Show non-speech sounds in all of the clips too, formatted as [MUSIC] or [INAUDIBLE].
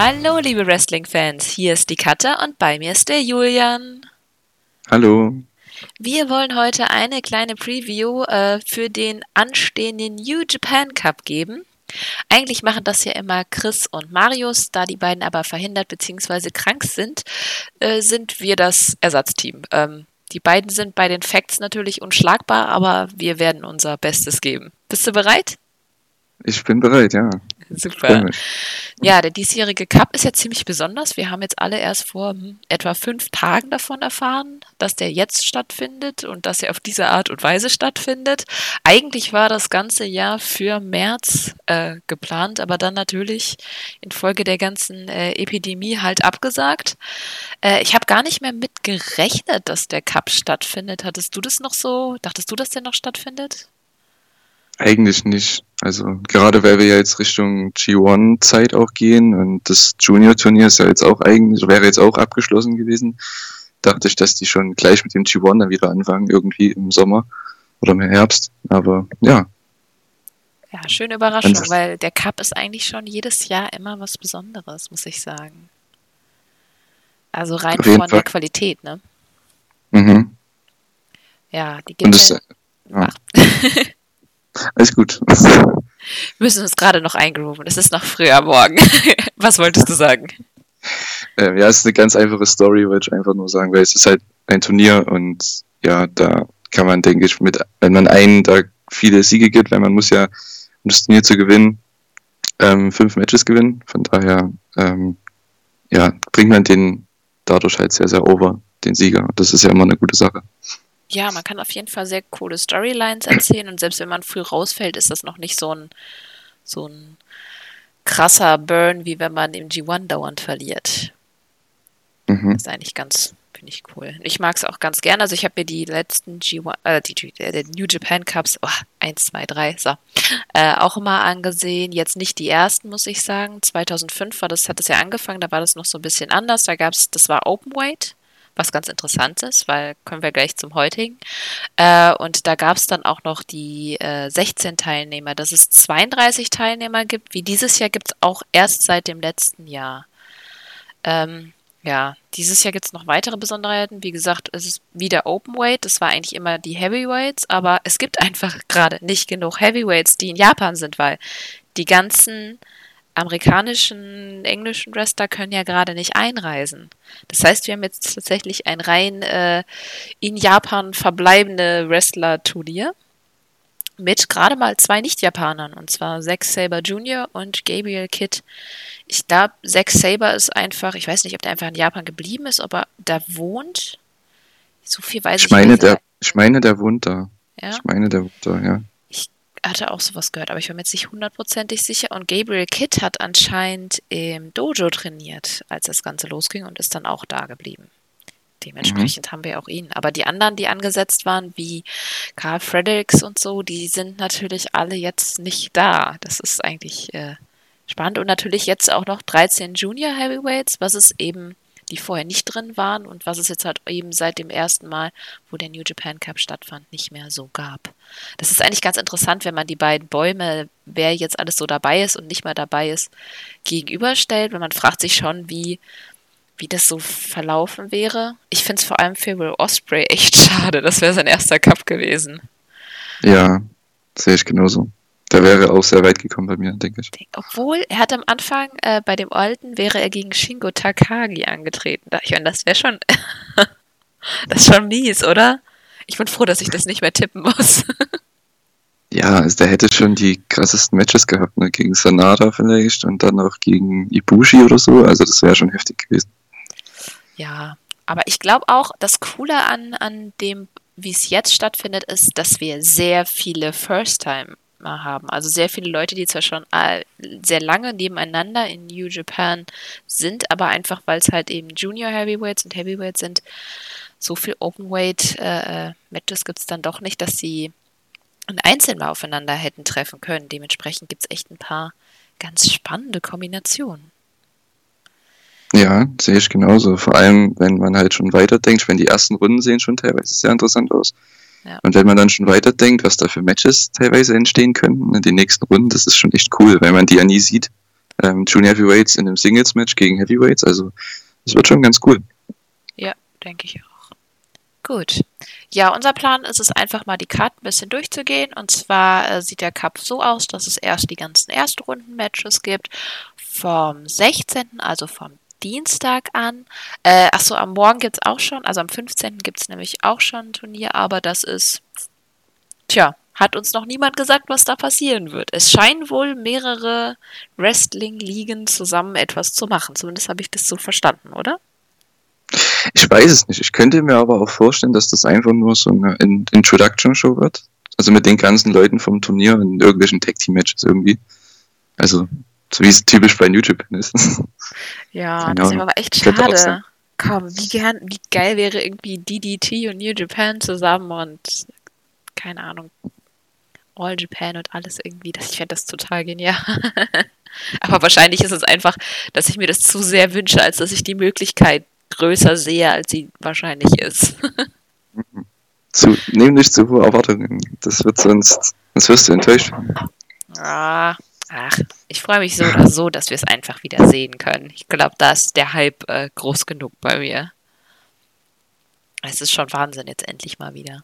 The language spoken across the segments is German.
Hallo, liebe Wrestling-Fans. Hier ist die Katja und bei mir ist der Julian. Hallo. Wir wollen heute eine kleine Preview äh, für den anstehenden New Japan Cup geben. Eigentlich machen das ja immer Chris und Marius, da die beiden aber verhindert bzw. krank sind, äh, sind wir das Ersatzteam. Ähm, die beiden sind bei den Facts natürlich unschlagbar, aber wir werden unser Bestes geben. Bist du bereit? Ich bin bereit, ja. [LAUGHS] Super. Ja, der diesjährige Cup ist ja ziemlich besonders. Wir haben jetzt alle erst vor hm, etwa fünf Tagen davon erfahren, dass der jetzt stattfindet und dass er auf diese Art und Weise stattfindet. Eigentlich war das ganze Jahr für März äh, geplant, aber dann natürlich infolge der ganzen äh, Epidemie halt abgesagt. Äh, ich habe gar nicht mehr mit gerechnet, dass der Cup stattfindet. Hattest du das noch so? Dachtest du, dass der noch stattfindet? Eigentlich nicht. Also gerade weil wir ja jetzt Richtung G1-Zeit auch gehen und das Junior-Turnier ist ja jetzt auch eigentlich, wäre jetzt auch abgeschlossen gewesen, dachte ich, dass die schon gleich mit dem G1 dann wieder anfangen, irgendwie im Sommer oder im Herbst. Aber ja. Ja, schöne Überraschung, weil der Cup ist eigentlich schon jedes Jahr immer was Besonderes, muss ich sagen. Also rein von Fall. der Qualität, ne? Mhm. Ja, die gibt es. Ja. [LAUGHS] Alles gut. Wir müssen uns gerade noch eingrooven. Es ist noch früher Morgen. [LAUGHS] Was wolltest du sagen? Ähm, ja, es ist eine ganz einfache Story, wollte ich einfach nur sagen, weil es ist halt ein Turnier und ja, da kann man, denke ich, mit, wenn man einen da viele Siege gibt, weil man muss ja, um das Turnier zu gewinnen, ähm, fünf Matches gewinnen. Von daher, ähm, ja, bringt man den dadurch halt sehr, sehr over, den Sieger. Das ist ja immer eine gute Sache. Ja, man kann auf jeden Fall sehr coole Storylines erzählen und selbst wenn man früh rausfällt, ist das noch nicht so ein, so ein krasser Burn, wie wenn man im G1 dauernd verliert. Mhm. Das ist eigentlich ganz, finde ich cool. Ich mag es auch ganz gerne. Also ich habe mir die letzten G1, äh, die, äh, New Japan Cups, oh, 1, 2, 3, so, äh, auch immer angesehen. Jetzt nicht die ersten, muss ich sagen. 2005 war das, hat es ja angefangen, da war das noch so ein bisschen anders. Da gab es, das war Open Weight was ganz interessant ist, weil kommen wir gleich zum heutigen. Äh, und da gab es dann auch noch die äh, 16 Teilnehmer, dass es 32 Teilnehmer gibt. Wie dieses Jahr gibt es auch erst seit dem letzten Jahr. Ähm, ja, dieses Jahr gibt es noch weitere Besonderheiten. Wie gesagt, es ist wieder Open Weight. Das war eigentlich immer die Heavyweights, aber es gibt [LAUGHS] einfach gerade nicht genug Heavyweights, die in Japan sind, weil die ganzen amerikanischen, englischen Wrestler können ja gerade nicht einreisen. Das heißt, wir haben jetzt tatsächlich ein rein äh, in Japan verbleibende Wrestler-Turnier mit gerade mal zwei Nicht-Japanern, und zwar Zack Saber Jr. und Gabriel Kidd. Ich glaube, Zack Saber ist einfach, ich weiß nicht, ob der einfach in Japan geblieben ist, ob er da wohnt. So viel weiß ich, ich meine, der, Ich meine, der wohnt da. Ja? Ich meine, der wohnt da, ja hatte auch sowas gehört, aber ich war mir jetzt nicht hundertprozentig sicher. Und Gabriel Kidd hat anscheinend im Dojo trainiert, als das Ganze losging und ist dann auch da geblieben. Dementsprechend mhm. haben wir auch ihn. Aber die anderen, die angesetzt waren, wie Carl Fredericks und so, die sind natürlich alle jetzt nicht da. Das ist eigentlich äh, spannend. Und natürlich jetzt auch noch 13 Junior Heavyweights, was es eben die vorher nicht drin waren und was es jetzt halt eben seit dem ersten Mal, wo der New Japan Cup stattfand, nicht mehr so gab. Das ist eigentlich ganz interessant, wenn man die beiden Bäume, wer jetzt alles so dabei ist und nicht mehr dabei ist, gegenüberstellt, weil man fragt sich schon, wie, wie das so verlaufen wäre. Ich finde es vor allem für Will Osprey echt [LAUGHS] schade. Das wäre sein erster Cup gewesen. Ja, sehe ich genauso. Der wäre auch sehr weit gekommen bei mir, denke ich. Obwohl, er hat am Anfang äh, bei dem Alten wäre er gegen Shingo Takagi angetreten. Ich meine, das wäre schon. [LAUGHS] das ist schon mies, oder? Ich bin froh, dass ich das nicht mehr tippen muss. ja, also der hätte schon die krassesten Matches gehabt, ne? Gegen Sanada vielleicht und dann auch gegen Ibushi oder so. Also das wäre schon heftig gewesen. Ja, aber ich glaube auch, das Coole an, an dem, wie es jetzt stattfindet, ist, dass wir sehr viele First-Time haben. Also sehr viele Leute, die zwar schon äh, sehr lange nebeneinander in New Japan sind, aber einfach, weil es halt eben Junior Heavyweights und Heavyweights sind, so viel Openweight äh, äh, gibt es dann doch nicht, dass sie ein Einzeln mal aufeinander hätten treffen können. Dementsprechend gibt es echt ein paar ganz spannende Kombinationen. Ja, sehe ich genauso. Vor allem, wenn man halt schon weiterdenkt, wenn die ersten Runden sehen schon teilweise sehr interessant aus. Ja. Und wenn man dann schon weiterdenkt, was da für Matches teilweise entstehen können in den nächsten Runden, das ist schon echt cool, weil man die ja nie sieht. ähm, Junior Heavyweights in einem Singles-Match gegen Heavyweights. Also das wird schon ganz cool. Ja, denke ich auch. Gut. Ja, unser Plan ist es einfach mal die Karten ein bisschen durchzugehen. Und zwar äh, sieht der Cup so aus, dass es erst die ganzen Erstrunden-Matches gibt. Vom 16., also vom Dienstag an. Äh, achso, am Morgen gibt es auch schon, also am 15. gibt es nämlich auch schon ein Turnier, aber das ist, tja, hat uns noch niemand gesagt, was da passieren wird. Es scheinen wohl mehrere Wrestling-Ligen zusammen etwas zu machen. Zumindest habe ich das so verstanden, oder? Ich weiß es nicht. Ich könnte mir aber auch vorstellen, dass das einfach nur so eine Introduction-Show wird. Also mit den ganzen Leuten vom Turnier in irgendwelchen Tag-Team-Matches irgendwie. Also, so wie es typisch bei YouTube ist. Ja, [LAUGHS] genau. das ist aber echt schade. Komm, wie, gern, wie geil wäre irgendwie DDT und New Japan zusammen und keine Ahnung, All Japan und alles irgendwie. Das, ich fände das total genial. [LAUGHS] aber wahrscheinlich ist es einfach, dass ich mir das zu sehr wünsche, als dass ich die Möglichkeit größer sehe, als sie wahrscheinlich ist. [LAUGHS] zu, nehm nicht zu hohe Erwartungen. Das wird sonst, sonst wirst du enttäuscht. Ah, ach, ich freue mich so oder so, dass wir es einfach wieder sehen können. Ich glaube, da ist der Hype äh, groß genug bei mir. Es ist schon Wahnsinn, jetzt endlich mal wieder.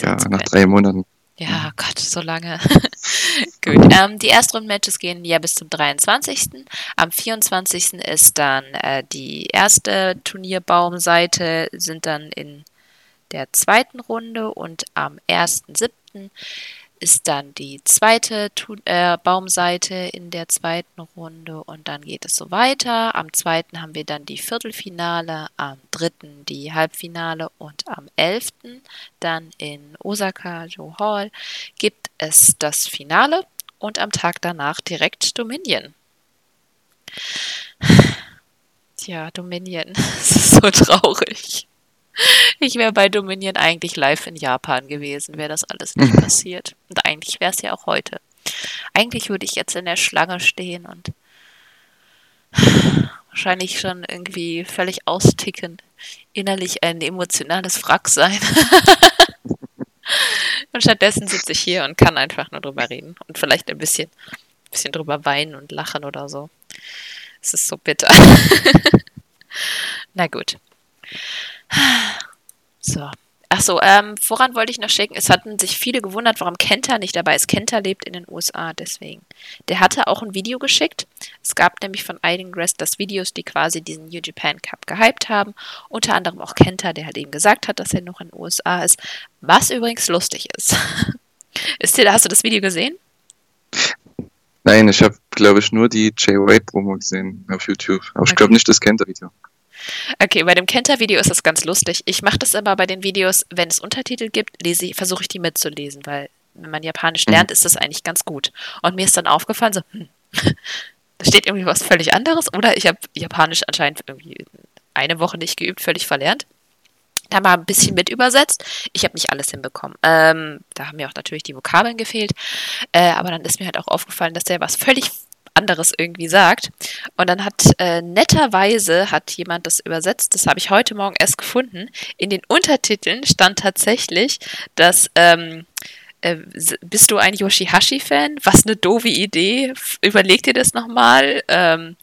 ja, nach drei Monaten. Ja, Gott, so lange. [LAUGHS] Gut. Ähm, die Erstrunden-Matches gehen ja bis zum 23. Am 24. ist dann äh, die erste Turnierbaumseite, sind dann in der zweiten Runde und am 1.7 ist dann die zweite äh, Baumseite in der zweiten Runde und dann geht es so weiter. Am zweiten haben wir dann die Viertelfinale, am dritten die Halbfinale und am 11. dann in Osaka Joe Hall gibt es das Finale und am Tag danach direkt Dominion. Tja, Dominion, [LAUGHS] das ist so traurig. Ich wäre bei Dominion eigentlich live in Japan gewesen, wäre das alles nicht passiert. Und eigentlich wäre es ja auch heute. Eigentlich würde ich jetzt in der Schlange stehen und wahrscheinlich schon irgendwie völlig austicken, innerlich ein emotionales Wrack sein. [LAUGHS] und stattdessen sitze ich hier und kann einfach nur drüber reden und vielleicht ein bisschen, bisschen drüber weinen und lachen oder so. Es ist so bitter. [LAUGHS] Na gut. So. Achso, ähm, woran wollte ich noch schicken? Es hatten sich viele gewundert, warum Kenta nicht dabei ist. Kenta lebt in den USA, deswegen. Der hatte auch ein Video geschickt. Es gab nämlich von einigen Wrestlers Videos, die quasi diesen New Japan Cup gehypt haben. Unter anderem auch Kenta, der halt eben gesagt hat, dass er noch in den USA ist. Was übrigens lustig ist. [LAUGHS] ist dir, hast du das Video gesehen? Nein, ich habe, glaube ich, nur die Jay White Promo gesehen auf YouTube. Aber okay. ich glaube nicht das Kenta-Video. Okay, bei dem Kenta-Video ist das ganz lustig. Ich mache das immer bei den Videos, wenn es Untertitel gibt, lese versuche ich die mitzulesen, weil wenn man Japanisch lernt, mhm. ist das eigentlich ganz gut. Und mir ist dann aufgefallen, so, hm, [LAUGHS] da steht irgendwie was völlig anderes oder ich habe Japanisch anscheinend irgendwie eine Woche nicht geübt, völlig verlernt. Da mal ein bisschen mit übersetzt. Ich habe nicht alles hinbekommen. Ähm, da haben mir auch natürlich die Vokabeln gefehlt. Äh, aber dann ist mir halt auch aufgefallen, dass der was völlig anderes irgendwie sagt. Und dann hat äh, netterweise hat jemand das übersetzt, das habe ich heute Morgen erst gefunden. In den Untertiteln stand tatsächlich, dass ähm, äh, bist du ein Yoshihashi-Fan? Was eine doofe Idee. Überleg dir das nochmal. Ähm,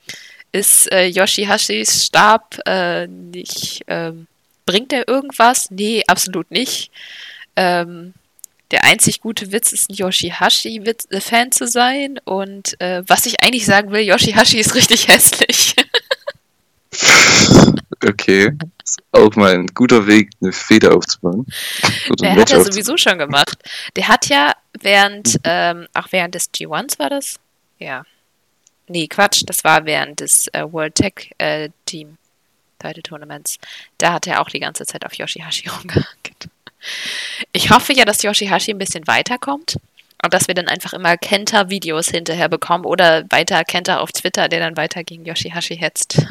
ist äh, Yoshihashis Stab äh, nicht, ähm, bringt er irgendwas? Nee, absolut nicht. Ähm, der einzig gute Witz ist, ein Yoshihashi-Fan zu sein. Und äh, was ich eigentlich sagen will, Yoshihashi ist richtig hässlich. [LAUGHS] okay. Ist auch mal ein guter Weg, eine Feder aufzubauen. Der hat er sowieso schon gemacht. Der hat ja während, ähm, auch während des G1s war das? Ja. Nee, Quatsch, das war während des äh, World Tech äh, Team Title Tournaments. Da hat er auch die ganze Zeit auf Yoshihashi [LAUGHS] rumgehackt. Ich hoffe ja, dass Yoshihashi ein bisschen weiterkommt und dass wir dann einfach immer Kenta-Videos hinterher bekommen oder weiter Kenta auf Twitter, der dann weiter gegen Yoshihashi hetzt.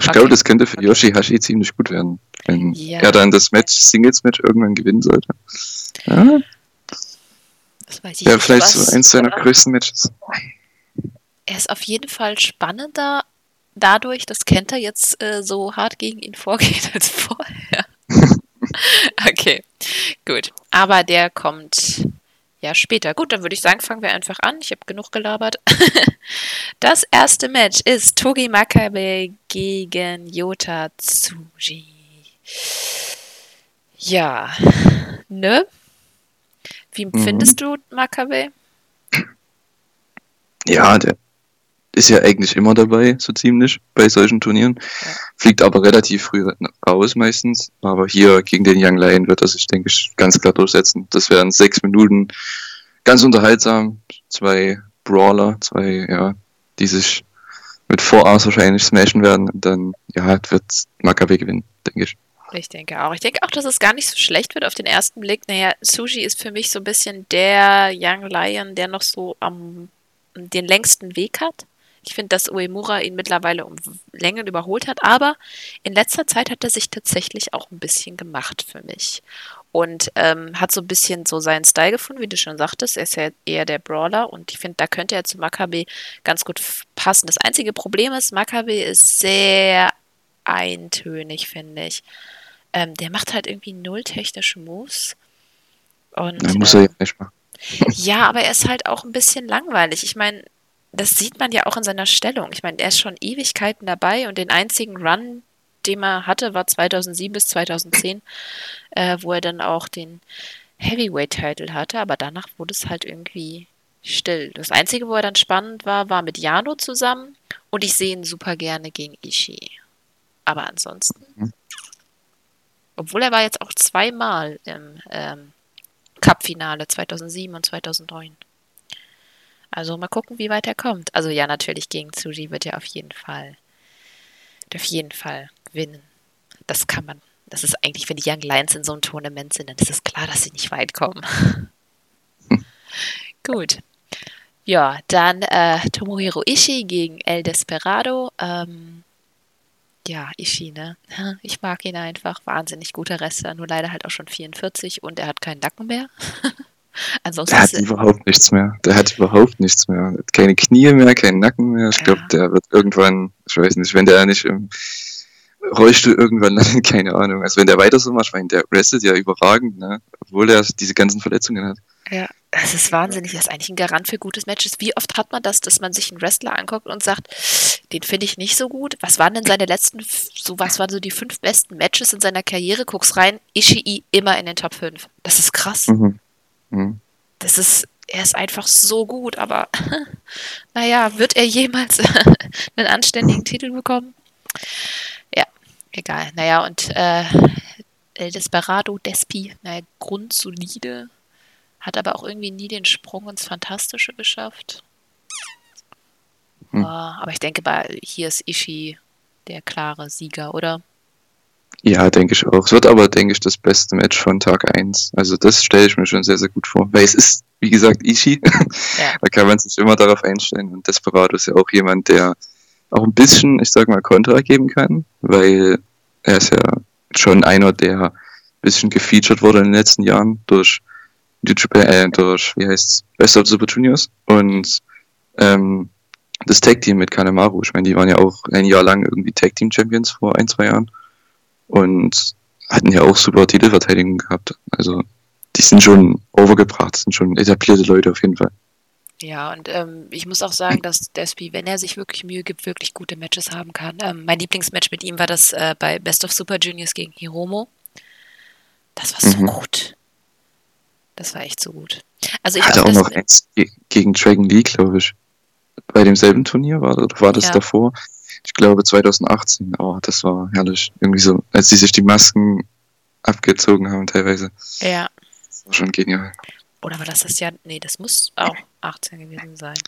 Ich okay. glaube, das könnte für Yoshihashi ziemlich gut werden, wenn ja. er dann das Match, Singles-Match irgendwann gewinnen sollte. Ja, das weiß ich ja nicht, vielleicht was, so eins seiner größten Matches. Er ist auf jeden Fall spannender dadurch, dass Kenta jetzt äh, so hart gegen ihn vorgeht [LAUGHS] als vorher. [LAUGHS] okay, gut. Aber der kommt ja, später. Gut, dann würde ich sagen, fangen wir einfach an. Ich habe genug gelabert. [LAUGHS] das erste Match ist Togi Makabe gegen Yota Tsuji. Ja, ne? Wie Mhm. findest du Makabe? Ja, der ist ja eigentlich immer dabei, so ziemlich, bei solchen Turnieren. Fliegt aber relativ früh raus meistens. Aber hier gegen den Young Lion wird er sich, denke ich, ganz klar durchsetzen. Das wären sechs Minuten ganz unterhaltsam. Zwei Brawler, zwei, ja, die sich mit Vorarms wahrscheinlich smashen werden. Und dann, ja, wird Makabe gewinnen, denke ich. Ich denke auch. Ich denke auch, dass es gar nicht so schlecht wird auf den ersten Blick. Naja, Suji ist für mich so ein bisschen der Young Lion, der noch so am den längsten Weg hat. Ich finde, dass Uemura ihn mittlerweile um Längen überholt hat, aber in letzter Zeit hat er sich tatsächlich auch ein bisschen gemacht für mich. Und ähm, hat so ein bisschen so seinen Style gefunden, wie du schon sagtest. Er ist ja eher der Brawler und ich finde, da könnte er zu Makabe ganz gut passen. Das einzige Problem ist, Makabe ist sehr eintönig, finde ich. Ähm, der macht halt irgendwie null technische Moves. Und, Da muss ähm, er ja nicht machen. [LAUGHS] ja, aber er ist halt auch ein bisschen langweilig. Ich meine, das sieht man ja auch in seiner Stellung. Ich meine, er ist schon Ewigkeiten dabei und den einzigen Run, den er hatte, war 2007 bis 2010, äh, wo er dann auch den Heavyweight-Title hatte, aber danach wurde es halt irgendwie still. Das Einzige, wo er dann spannend war, war mit Jano zusammen und ich sehe ihn super gerne gegen Ishii. Aber ansonsten, Mhm. obwohl er war jetzt auch zweimal im ähm, Cup-Finale 2007 und 2009. Also mal gucken, wie weit er kommt. Also ja, natürlich gegen Tsuji wird er auf jeden Fall, auf jeden Fall gewinnen. Das kann man. Das ist eigentlich, wenn die Young Lions in so einem Tournament sind, dann ist es klar, dass sie nicht weit kommen. [LAUGHS] Gut. Ja, dann äh, Tomohiro Ishii gegen El Desperado. Ähm, ja, Ishii, ne? [LAUGHS] Ich mag ihn einfach. Wahnsinnig guter Wrestler, nur leider halt auch schon 44 und er hat keinen Nacken mehr. [LAUGHS] Ansonsten Der hat er- überhaupt nichts mehr. Der hat überhaupt nichts mehr. Hat keine Knie mehr, keinen Nacken mehr. Ich glaube, Ja. der wird irgendwann, ich weiß nicht, wenn der nicht im Rollstuhl irgendwann landet, [LAUGHS] keine Ahnung. Also wenn der weiter so macht, ich meine, der wrestelt ja überragend, ne? Obwohl er diese ganzen Verletzungen hat. Ja, das ist wahnsinnig. Das ist eigentlich ein Garant für gutes Matches. Wie oft hat man das, dass man sich einen Wrestler anguckt und sagt, den finde ich nicht so gut. Was waren denn seine letzten, so was waren so die fünf besten Matches in seiner Karriere? Guck's rein, Ishii immer in den Top 5. Das ist krass. Mhm. Mhm. Das ist, er ist einfach so gut, aber [LAUGHS] naja, wird er jemals [LAUGHS] einen anständigen Titel bekommen? Ja, egal. Naja, und äh, El Desperado, Despi, naja, grundsolide, hat aber auch irgendwie nie den Sprung ins Fantastische geschafft. Hm. Aber ich denke, bei, hier ist Ishii der klare Sieger, oder? Ja, denke ich auch. Es wird aber, denke ich, das beste Match von Tag 1. Also das stelle ich mir schon sehr, sehr gut vor. Weil es ist, wie gesagt, Ishii. [LAUGHS] Ja. da kann man sich immer darauf einstellen. Und Desperado ist ja auch jemand, der auch ein bisschen, ich sag mal, Kontra geben kann. Weil er ist ja schon einer, der ein bisschen gefeatured wurde in den letzten Jahren durch YouTube, äh, durch, wie heißt's, Best of Super Juniors. Und ähm, das Tag Team mit Kanemaru. Ich meine, die waren ja auch ein Jahr lang irgendwie Tag Team Champions vor ein, zwei Jahren. Und hatten ja auch super Titelverteidigung gehabt. Also die sind schon overgebracht, sind schon etablierte Leute auf jeden Fall. Ja, und ähm, ich muss auch sagen, dass Despi, wenn er sich wirklich Mühe gibt, wirklich gute Matches haben kann. Ähm, mein Lieblingsmatch mit ihm war das äh, bei Best of Super Juniors gegen Hiromo. Das war so Mhm. gut. Das war echt so gut. Also ich Hatte auch das noch eins ge gegen Dragon Lee, glaube ich. Bei demselben Turnier war, oder war das Ja. davor? Ich glaube 2018. Oh, das war herrlich. Irgendwie so, als sie sich die Masken abgezogen haben teilweise. ja. Das war schon genial. Oder war das das Jahr? Nee, das muss auch 18 gewesen sein.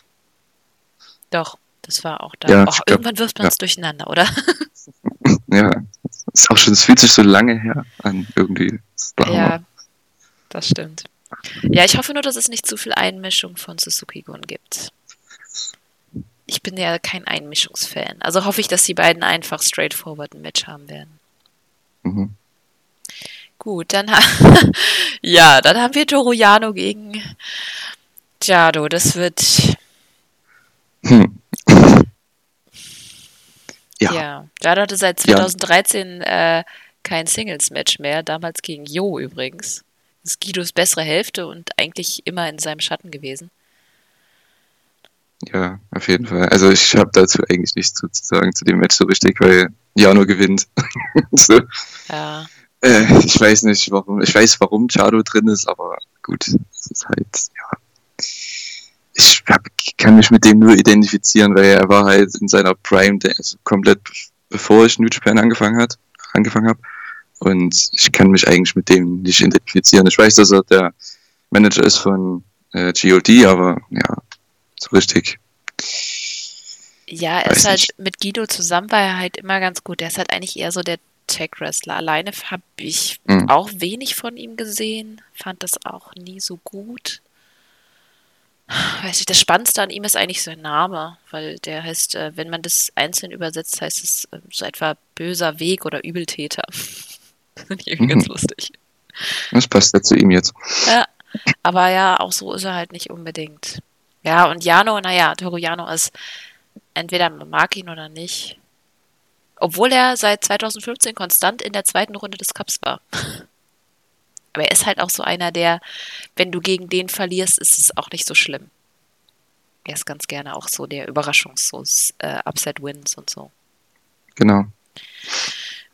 Doch, das war auch da. Ja, ich glaub, irgendwann wirft man ja. es durcheinander, oder? [LAUGHS] Ja, ist auch schon, es fühlt sich so lange her an irgendwie. Das. Ja, das stimmt. Ja, ich hoffe nur, dass es nicht zu viel Einmischung von Suzuki Gun gibt. Ich bin ja kein Einmischungsfan. Also hoffe ich, dass die beiden einfach straightforward ein Match haben werden. Mhm. Gut, dann [LAUGHS] ja, dann haben wir Toru gegen Jado. Das wird Hm. [LAUGHS] Ja. ja. Jado hatte seit Ja. 2013 äh, kein Singles-Match mehr. Damals gegen Jo übrigens. ist Guidos bessere Hälfte und eigentlich immer in seinem Schatten gewesen. Ja, auf jeden Fall. Also ich habe dazu eigentlich nichts zu sagen zu dem Match so richtig, weil Jano gewinnt. [LAUGHS] so. Ja. Äh, ich weiß nicht, warum. Ich weiß, warum Chado drin ist, aber gut, es ist halt, ja. Ich hab, kann mich mit dem nur identifizieren, weil er war halt in seiner Prime, ist komplett bevor ich New Japan angefangen hat, angefangen habe. Und ich kann mich eigentlich mit dem nicht identifizieren. Ich weiß, dass er der Manager ist von äh, GOD, aber ja, so richtig. Ja, er ist halt nicht. mit Guido zusammen war er halt immer ganz gut. Der ist halt eigentlich eher so der Tech-Wrestler. Alleine habe ich mhm. auch wenig von ihm gesehen, fand das auch nie so gut. Weiß ich, das Spannendste an ihm ist eigentlich sein Name, weil der heißt, äh, wenn man das einzeln übersetzt, heißt es äh, so etwa böser Weg oder Übeltäter. [LAUGHS] Das finde ich irgendwie mhm. ganz lustig. Das passt ja zu ihm jetzt. Ja, aber ja, auch so ist er halt nicht unbedingt. Ja, und Jano, naja, Toru Jano ist entweder man mag ihn oder nicht. Obwohl er seit 2015 konstant in der zweiten Runde des Cups war. [LAUGHS] Aber er ist halt auch so einer, der, wenn du gegen den verlierst, ist es auch nicht so schlimm. Er ist ganz gerne auch so der Überraschungs-, so äh, und so. Genau.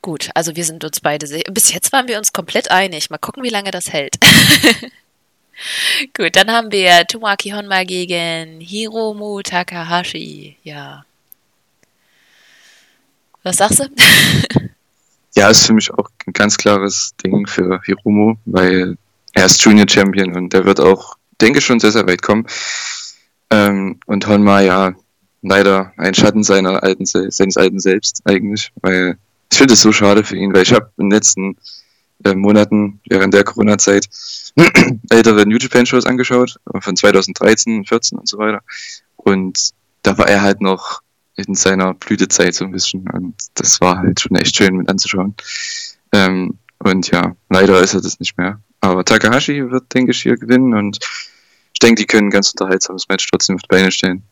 Gut, also wir sind uns beide sehr. Bis jetzt waren wir uns komplett einig. Mal gucken, wie lange das hält. [LAUGHS] [LAUGHS] Gut, dann haben wir Tomoaki Honma gegen Hiromu Takahashi. Ja. Was sagst du? [LAUGHS] ja, ist für mich auch ein ganz klares Ding für Hiromu, weil er ist Junior Champion und der wird auch, denke ich, schon sehr, sehr weit kommen. Ähm, und Honma, ja, leider ein Schatten seiner alten, seines alten Selbst eigentlich, weil ich finde es so schade für ihn, weil ich habe den letzten äh, Monaten während der Corona-Zeit [CLEARS THROAT] ältere New Japan Shows angeschaut, von 2013, 14 und so weiter. Und da war er halt noch in seiner Blütezeit so ein bisschen. Und das war halt schon echt schön mit anzuschauen. Ähm, und ja, leider ist er das nicht mehr. Aber Takahashi wird, denke ich, hier gewinnen und ich denke, die können ein ganz unterhaltsames Match trotzdem auf die Beine stellen.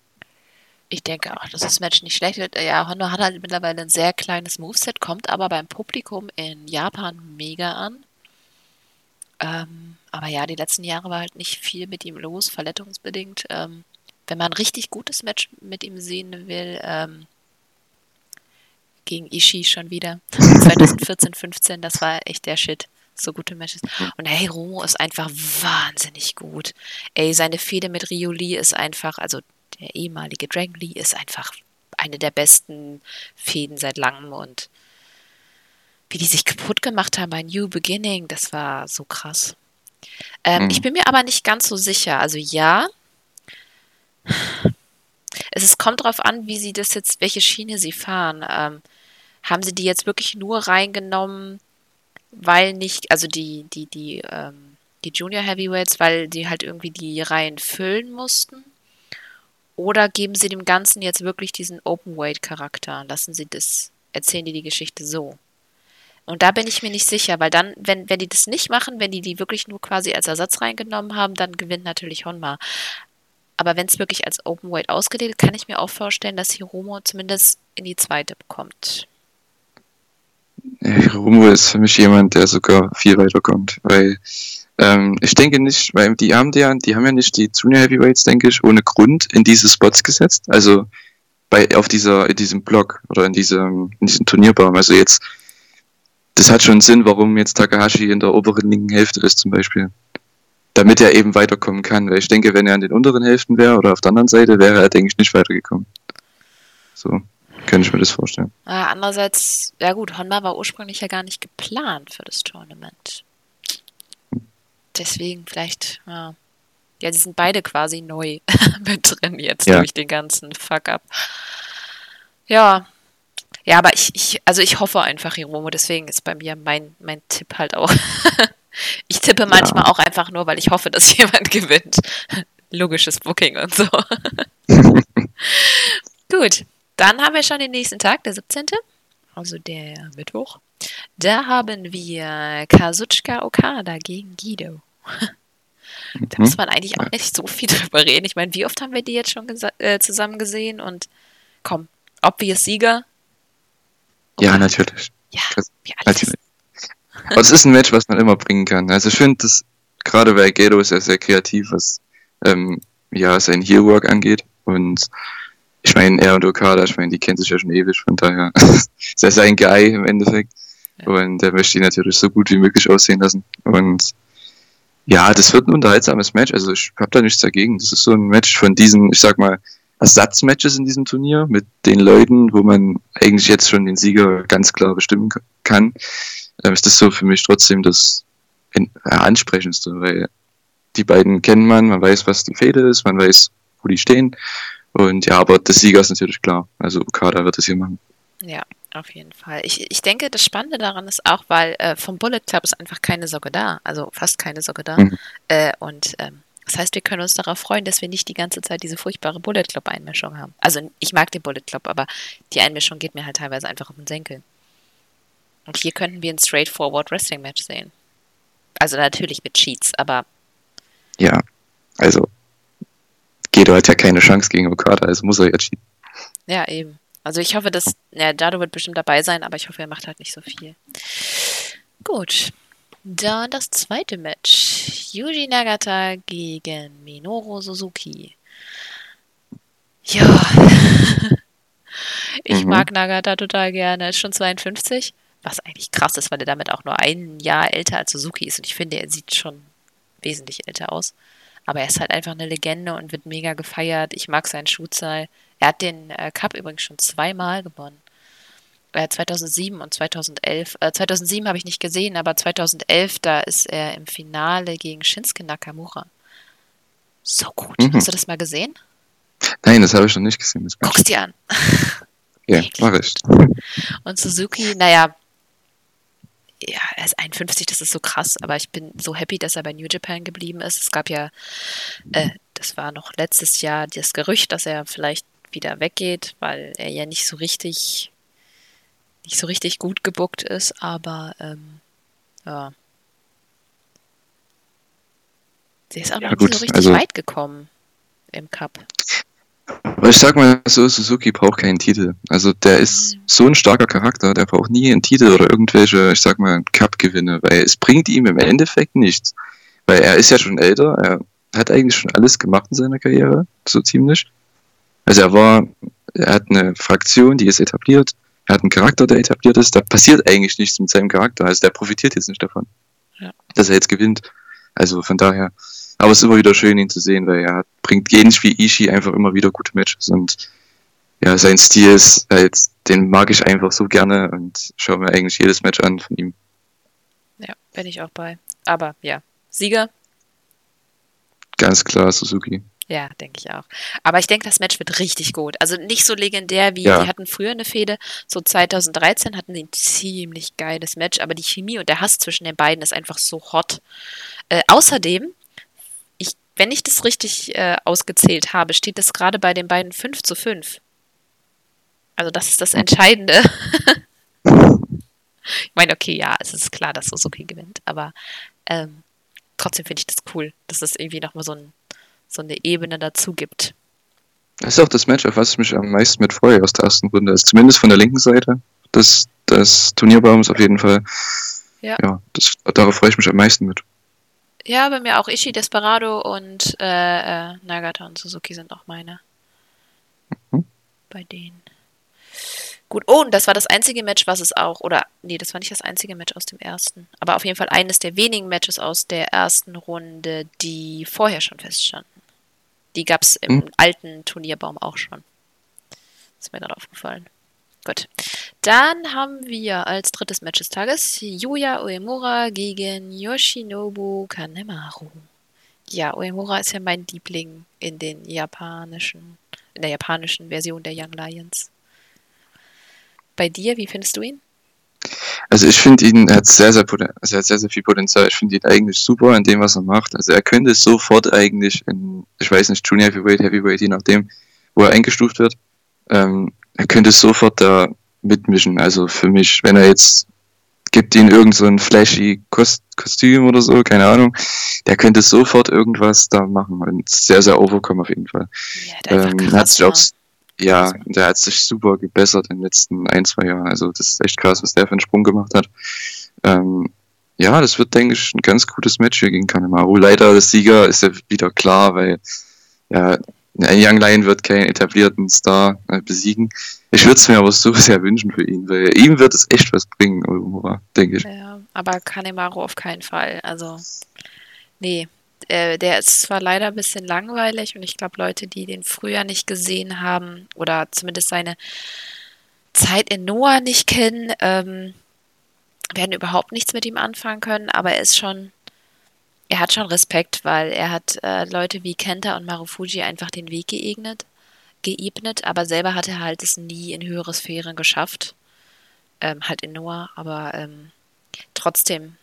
Ich denke auch, dass das Match nicht schlecht wird. Ja, Honda hat halt mittlerweile ein sehr kleines Moveset, kommt aber beim Publikum in Japan mega an. Ähm, aber ja, die letzten Jahre war halt nicht viel mit ihm los, verletzungsbedingt. Ähm, wenn man ein richtig gutes Match mit ihm sehen will, ähm, gegen Ishii schon wieder. [LAUGHS] 2014, 15, das war echt der Shit. So gute Matches. Und hey, Romo ist einfach wahnsinnig gut. Ey, seine Fehde mit Rioli ist einfach, also der ehemalige Dragon Lee, ist einfach eine der besten Fäden seit langem und wie die sich kaputt gemacht haben bei New Beginning, das war so krass. Ähm, mhm. Ich bin mir aber nicht ganz so sicher. Also ja, es ist, kommt darauf an, wie sie das jetzt, welche Schiene sie fahren. Ähm, haben sie die jetzt wirklich nur reingenommen, weil nicht, also die, die, die, ähm, die Junior Heavyweights, weil die halt irgendwie die Reihen füllen mussten? Oder geben sie dem Ganzen jetzt wirklich diesen Open-Weight-Charakter? Lassen sie das, erzählen die die Geschichte so? Und da bin ich mir nicht sicher, weil dann, wenn, wenn die das nicht machen, wenn die die wirklich nur quasi als Ersatz reingenommen haben, dann gewinnt natürlich Honma. Aber wenn es wirklich als Open Weight ausgelegt, kann ich mir auch vorstellen, dass Hiromo zumindest in die zweite bekommt. Hiromo ist für mich jemand, der sogar viel weiterkommt, weil ähm, ich denke nicht, weil die haben ja, die haben ja nicht die Junior Heavyweights, denke ich, ohne Grund in diese Spots gesetzt. Also bei auf dieser, in diesem Block oder in diesem, in diesem Turnierbaum. Also jetzt, das hat schon Sinn, warum jetzt Takahashi in der oberen linken Hälfte ist zum Beispiel. Damit er eben weiterkommen kann. Weil ich denke, wenn er an den unteren Hälften wäre oder auf der anderen Seite, wäre er, denke ich, nicht weitergekommen. So, könnte ich mir das vorstellen. Ah, andererseits, ja gut, Honma war ursprünglich ja gar nicht geplant für das Tournament deswegen vielleicht, ja. Ja, sie sind beide quasi neu [LAUGHS] mit drin jetzt ja. durch den ganzen Fuck-up. Ja. Ja, aber ich, ich, also ich hoffe einfach, Hiromo, deswegen ist bei mir mein, mein Tipp halt auch. [LAUGHS] ich tippe manchmal ja. auch einfach nur, weil ich hoffe, dass [LAUGHS] jemand gewinnt. Logisches Booking und so. Gut, dann haben wir schon den nächsten Tag, der 17. Also der Mittwoch. Da haben wir Kazuchika Okada gegen Guido. [LAUGHS] Da muss man eigentlich auch nicht so viel [LAUGHS] drüber reden. Ich meine, wie oft haben wir die jetzt schon äh, zusammen gesehen? Und komm, obvious Sieger. Ja, natürlich. Ja, wie alles. Natürlich. Aber es ist ein Match, was man immer bringen kann. Also ich finde, das gerade weil Gedo ist ja sehr kreativ, was ähm, ja sein Heelwork angeht. Und ich meine, er und Okada, ich meine, die kennen sich ja schon ewig, von daher [LAUGHS] ist er sein Guy im Endeffekt. Ja. Und er möchte ihn natürlich so gut wie möglich aussehen lassen. Und ja, das wird ein unterhaltsames Match. Also ich habe da nichts dagegen. Das ist so ein Match von diesen, ich sag mal, Ersatzmatches in diesem Turnier mit den Leuten, wo man eigentlich jetzt schon den Sieger ganz klar bestimmen kann. Ähm, ist das so für mich trotzdem das ansprechendste, weil die beiden kennt man, man weiß, was die Fehde ist, man weiß, wo die stehen. Und ja, aber der Sieger ist natürlich klar. Also Okada wird das hier machen. Ja, auf jeden Fall. Ich, ich denke, das Spannende daran ist auch, weil äh, vom Bullet Club ist einfach keine Socke da. Also fast keine Socke da. Mhm. Äh, und ähm, das heißt, wir können uns darauf freuen, dass wir nicht die ganze Zeit diese furchtbare Bullet Club Einmischung haben. Also ich mag den Bullet Club, aber die Einmischung geht mir halt teilweise einfach auf den Senkel. Und hier könnten wir ein straightforward Wrestling Match sehen. Also natürlich mit Cheats, aber. Ja, also Gedo hat ja keine Chance gegen Okada, also muss er ja cheaten. Ja, eben. Also ich hoffe, dass, ja, Dado wird bestimmt dabei sein, aber ich hoffe, er macht halt nicht so viel. Gut. Dann das zweite Match. Yuji Nagata gegen Minoru Suzuki. Ja. [LAUGHS] ich mhm. mag Nagata total gerne. Ist schon 52 was eigentlich krass ist, weil er damit auch nur ein Jahr älter als Suzuki ist und ich finde, er sieht schon wesentlich älter aus. Aber er ist halt einfach eine Legende und wird mega gefeiert. Ich mag seinen Schuhzahl. Er hat den äh, Cup übrigens schon zweimal gewonnen. Äh, 2007 und 2011. Äh, 2007 habe ich nicht gesehen, aber 2011, da ist er im Finale gegen Shinsuke Nakamura. So gut. Mhm. Hast du das mal gesehen? Nein, das habe ich noch nicht gesehen. Guck's dir an. [LAUGHS] ja, mach ich. Und Suzuki, naja, ja, er ist 51, das ist so krass, aber ich bin so happy, dass er bei New Japan geblieben ist. Es gab ja, äh, das war noch letztes Jahr das Gerücht, dass er vielleicht wieder weggeht, weil er ja nicht so richtig, nicht so richtig gut gebuckt ist, aber ähm, ja. Sie ist auch ja, noch gut, nicht so richtig also, weit gekommen im Cup. Ich sag mal so, Suzuki braucht keinen Titel. Also der ist so ein starker Charakter, der braucht nie einen Titel oder irgendwelche, ich sag mal, Cup-Gewinne, weil es bringt ihm im Endeffekt nichts. Weil er ist ja schon älter, er hat eigentlich schon alles gemacht in seiner Karriere, so ziemlich. Also er war, er hat eine Fraktion, die ist etabliert, er hat einen Charakter, der etabliert ist, da passiert eigentlich nichts mit seinem Charakter, also der profitiert jetzt nicht davon, ja. dass er jetzt gewinnt. Also von daher, aber es ist immer wieder schön, ihn zu sehen, weil er bringt ähnlich wie Ishii einfach immer wieder gute Matches und ja, sein Stil ist halt, den mag ich einfach so gerne und schaue mir eigentlich jedes Match an von ihm. Ja, bin ich auch bei. Aber ja, Sieger? Ganz klar, Suzuki. Ja, denke ich auch. Aber ich denke, das Match wird richtig gut. Also nicht so legendär wie, ja. die hatten früher eine Fehde. So 2013 hatten sie ein ziemlich geiles Match, aber die Chemie und der Hass zwischen den beiden ist einfach so hot. Äh, außerdem wenn ich das richtig äh, ausgezählt habe, steht es gerade bei den beiden 5 zu 5. Also das ist das Entscheidende. [LAUGHS] ich meine, okay, ja, es ist klar, dass Suzuki gewinnt, aber ähm, trotzdem finde ich das cool, dass es irgendwie nochmal so, ein, so eine Ebene dazu gibt. Das ist auch das Match, auf was ich mich am meisten mit freue aus der ersten Runde. Also zumindest von der linken Seite des, des Turnierbaums auf jeden Fall. Ja. ja das, darauf freue ich mich am meisten mit. Ja, bei mir auch Ishi, Desperado und äh, äh, Nagata und Suzuki sind auch meine. Mhm. Bei denen. Gut, oh, und das war das einzige Match, was es auch, oder, nee, das war nicht das einzige Match aus dem ersten, aber auf jeden Fall eines der wenigen Matches aus der ersten Runde, die vorher schon feststanden. Die gab es im mhm. alten Turnierbaum auch schon. ist mir gerade aufgefallen. Gut. Dann haben wir als drittes Match des Tages Yuya Uemura gegen Yoshinobu Kanemaru. Ja, Uemura ist ja mein Liebling in den japanischen, in der japanischen Version der Young Lions. Bei dir, wie findest du ihn? Also ich finde ihn, er hat sehr, sehr, also er hat sehr, sehr viel Potenzial. Ich finde ihn eigentlich super in dem, was er macht. Also er könnte sofort eigentlich in, ich weiß nicht, Junior Heavyweight, Heavyweight, je nachdem, wo er eingestuft wird, ähm, er könnte sofort da mitmischen. Also für mich, wenn er jetzt gibt ihn irgend so ein flashy Kost Kostüm oder so, keine Ahnung, der könnte sofort irgendwas da machen und sehr, sehr overkommen auf jeden Fall. Ja, ähm, hat sich auch, ja, der hat sich super gebessert in den letzten ein, zwei Jahren. Also das ist echt krass, was der für einen Sprung gemacht hat. Ähm, ja, das wird, denke ich, ein ganz gutes Match hier gegen Kanemaru. Leider, der Sieger ist ja wieder klar, weil ja, Young Lion wird keinen etablierten Star äh, besiegen. Ich würde es mir aber so sehr wünschen für ihn, weil ihm wird es echt was bringen, denke ich. Ja, aber Kanemaru auf keinen Fall. Also, nee. Äh, der ist zwar leider ein bisschen langweilig und ich glaube, Leute, die den früher nicht gesehen haben oder zumindest seine Zeit in Noah nicht kennen, ähm, werden überhaupt nichts mit ihm anfangen können, aber er ist schon, er hat schon Respekt, weil er hat äh, Leute wie Kenta und Marufuji einfach den Weg geebnet, geebnet, aber selber hat er halt es nie in höhere Sphären geschafft. Ähm, halt in Noah, aber ähm, trotzdem,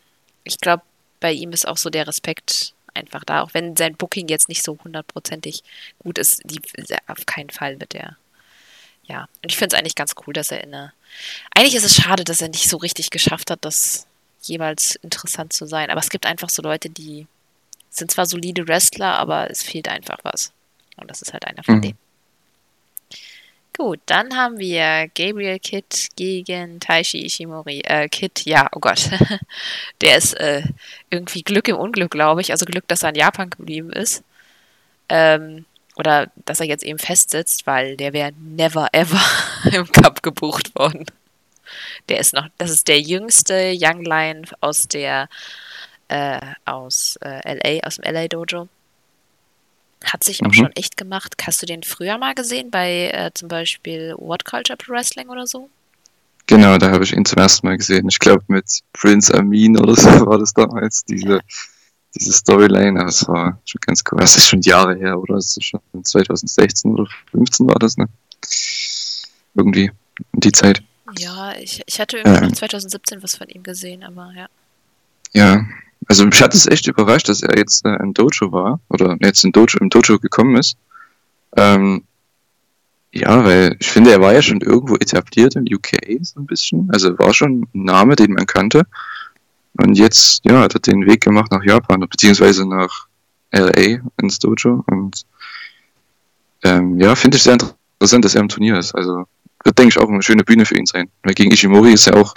ich glaube, bei ihm ist auch so der Respekt einfach da, auch wenn sein Booking jetzt nicht so hundertprozentig gut ist, die, auf keinen Fall wird er ja, und ich finde es eigentlich ganz cool, dass er in eine. Eigentlich ist es schade, dass er nicht so richtig geschafft hat, das jeweils interessant zu sein. Aber es gibt einfach so Leute, die sind zwar solide Wrestler, aber es fehlt einfach was. Und das ist halt einer von mhm. denen. Gut, dann haben wir Gabriel Kidd gegen Taishi Ishimori. Äh, Kidd, ja, oh Gott. [LAUGHS] Der ist äh, irgendwie Glück im Unglück, glaube ich. Also Glück, dass er in Japan geblieben ist. Ähm, oder dass er jetzt eben festsitzt, weil der wäre never ever [LAUGHS] im Cup gebucht worden. Der ist noch, das ist der jüngste Young Lion aus der äh, aus äh, LA, aus dem LA Dojo. Hat sich auch mhm. schon echt gemacht. Hast du den früher mal gesehen bei äh, zum Beispiel What Culture Pro Wrestling oder so? Genau, da habe ich ihn zum ersten Mal gesehen. Ich glaube mit Prince Amin oder so [LAUGHS] war das damals, diese diese Storyline, das war schon ganz cool. Das ist schon Jahre her, oder? Das ist schon 2016 oder 2015 war das, ne? Irgendwie in die Zeit. Ja, ich, ich hatte irgendwie noch 2017 was von ihm gesehen, aber ja. Ja, also mich hat es echt überrascht, dass er jetzt äh, im Dojo war, oder jetzt im Dojo, im Dojo gekommen ist. Ähm, ja, weil ich finde, er war ja schon irgendwo etabliert im UK so ein bisschen. Also war schon ein Name, den man kannte. Und jetzt, ja, hat er den Weg gemacht nach Japan, beziehungsweise nach LA ins Dojo. Und ähm, ja, finde ich sehr interessant, dass er im Turnier ist. Also wird, denke ich, auch eine schöne Bühne für ihn sein. Weil gegen Ishimori ist er auch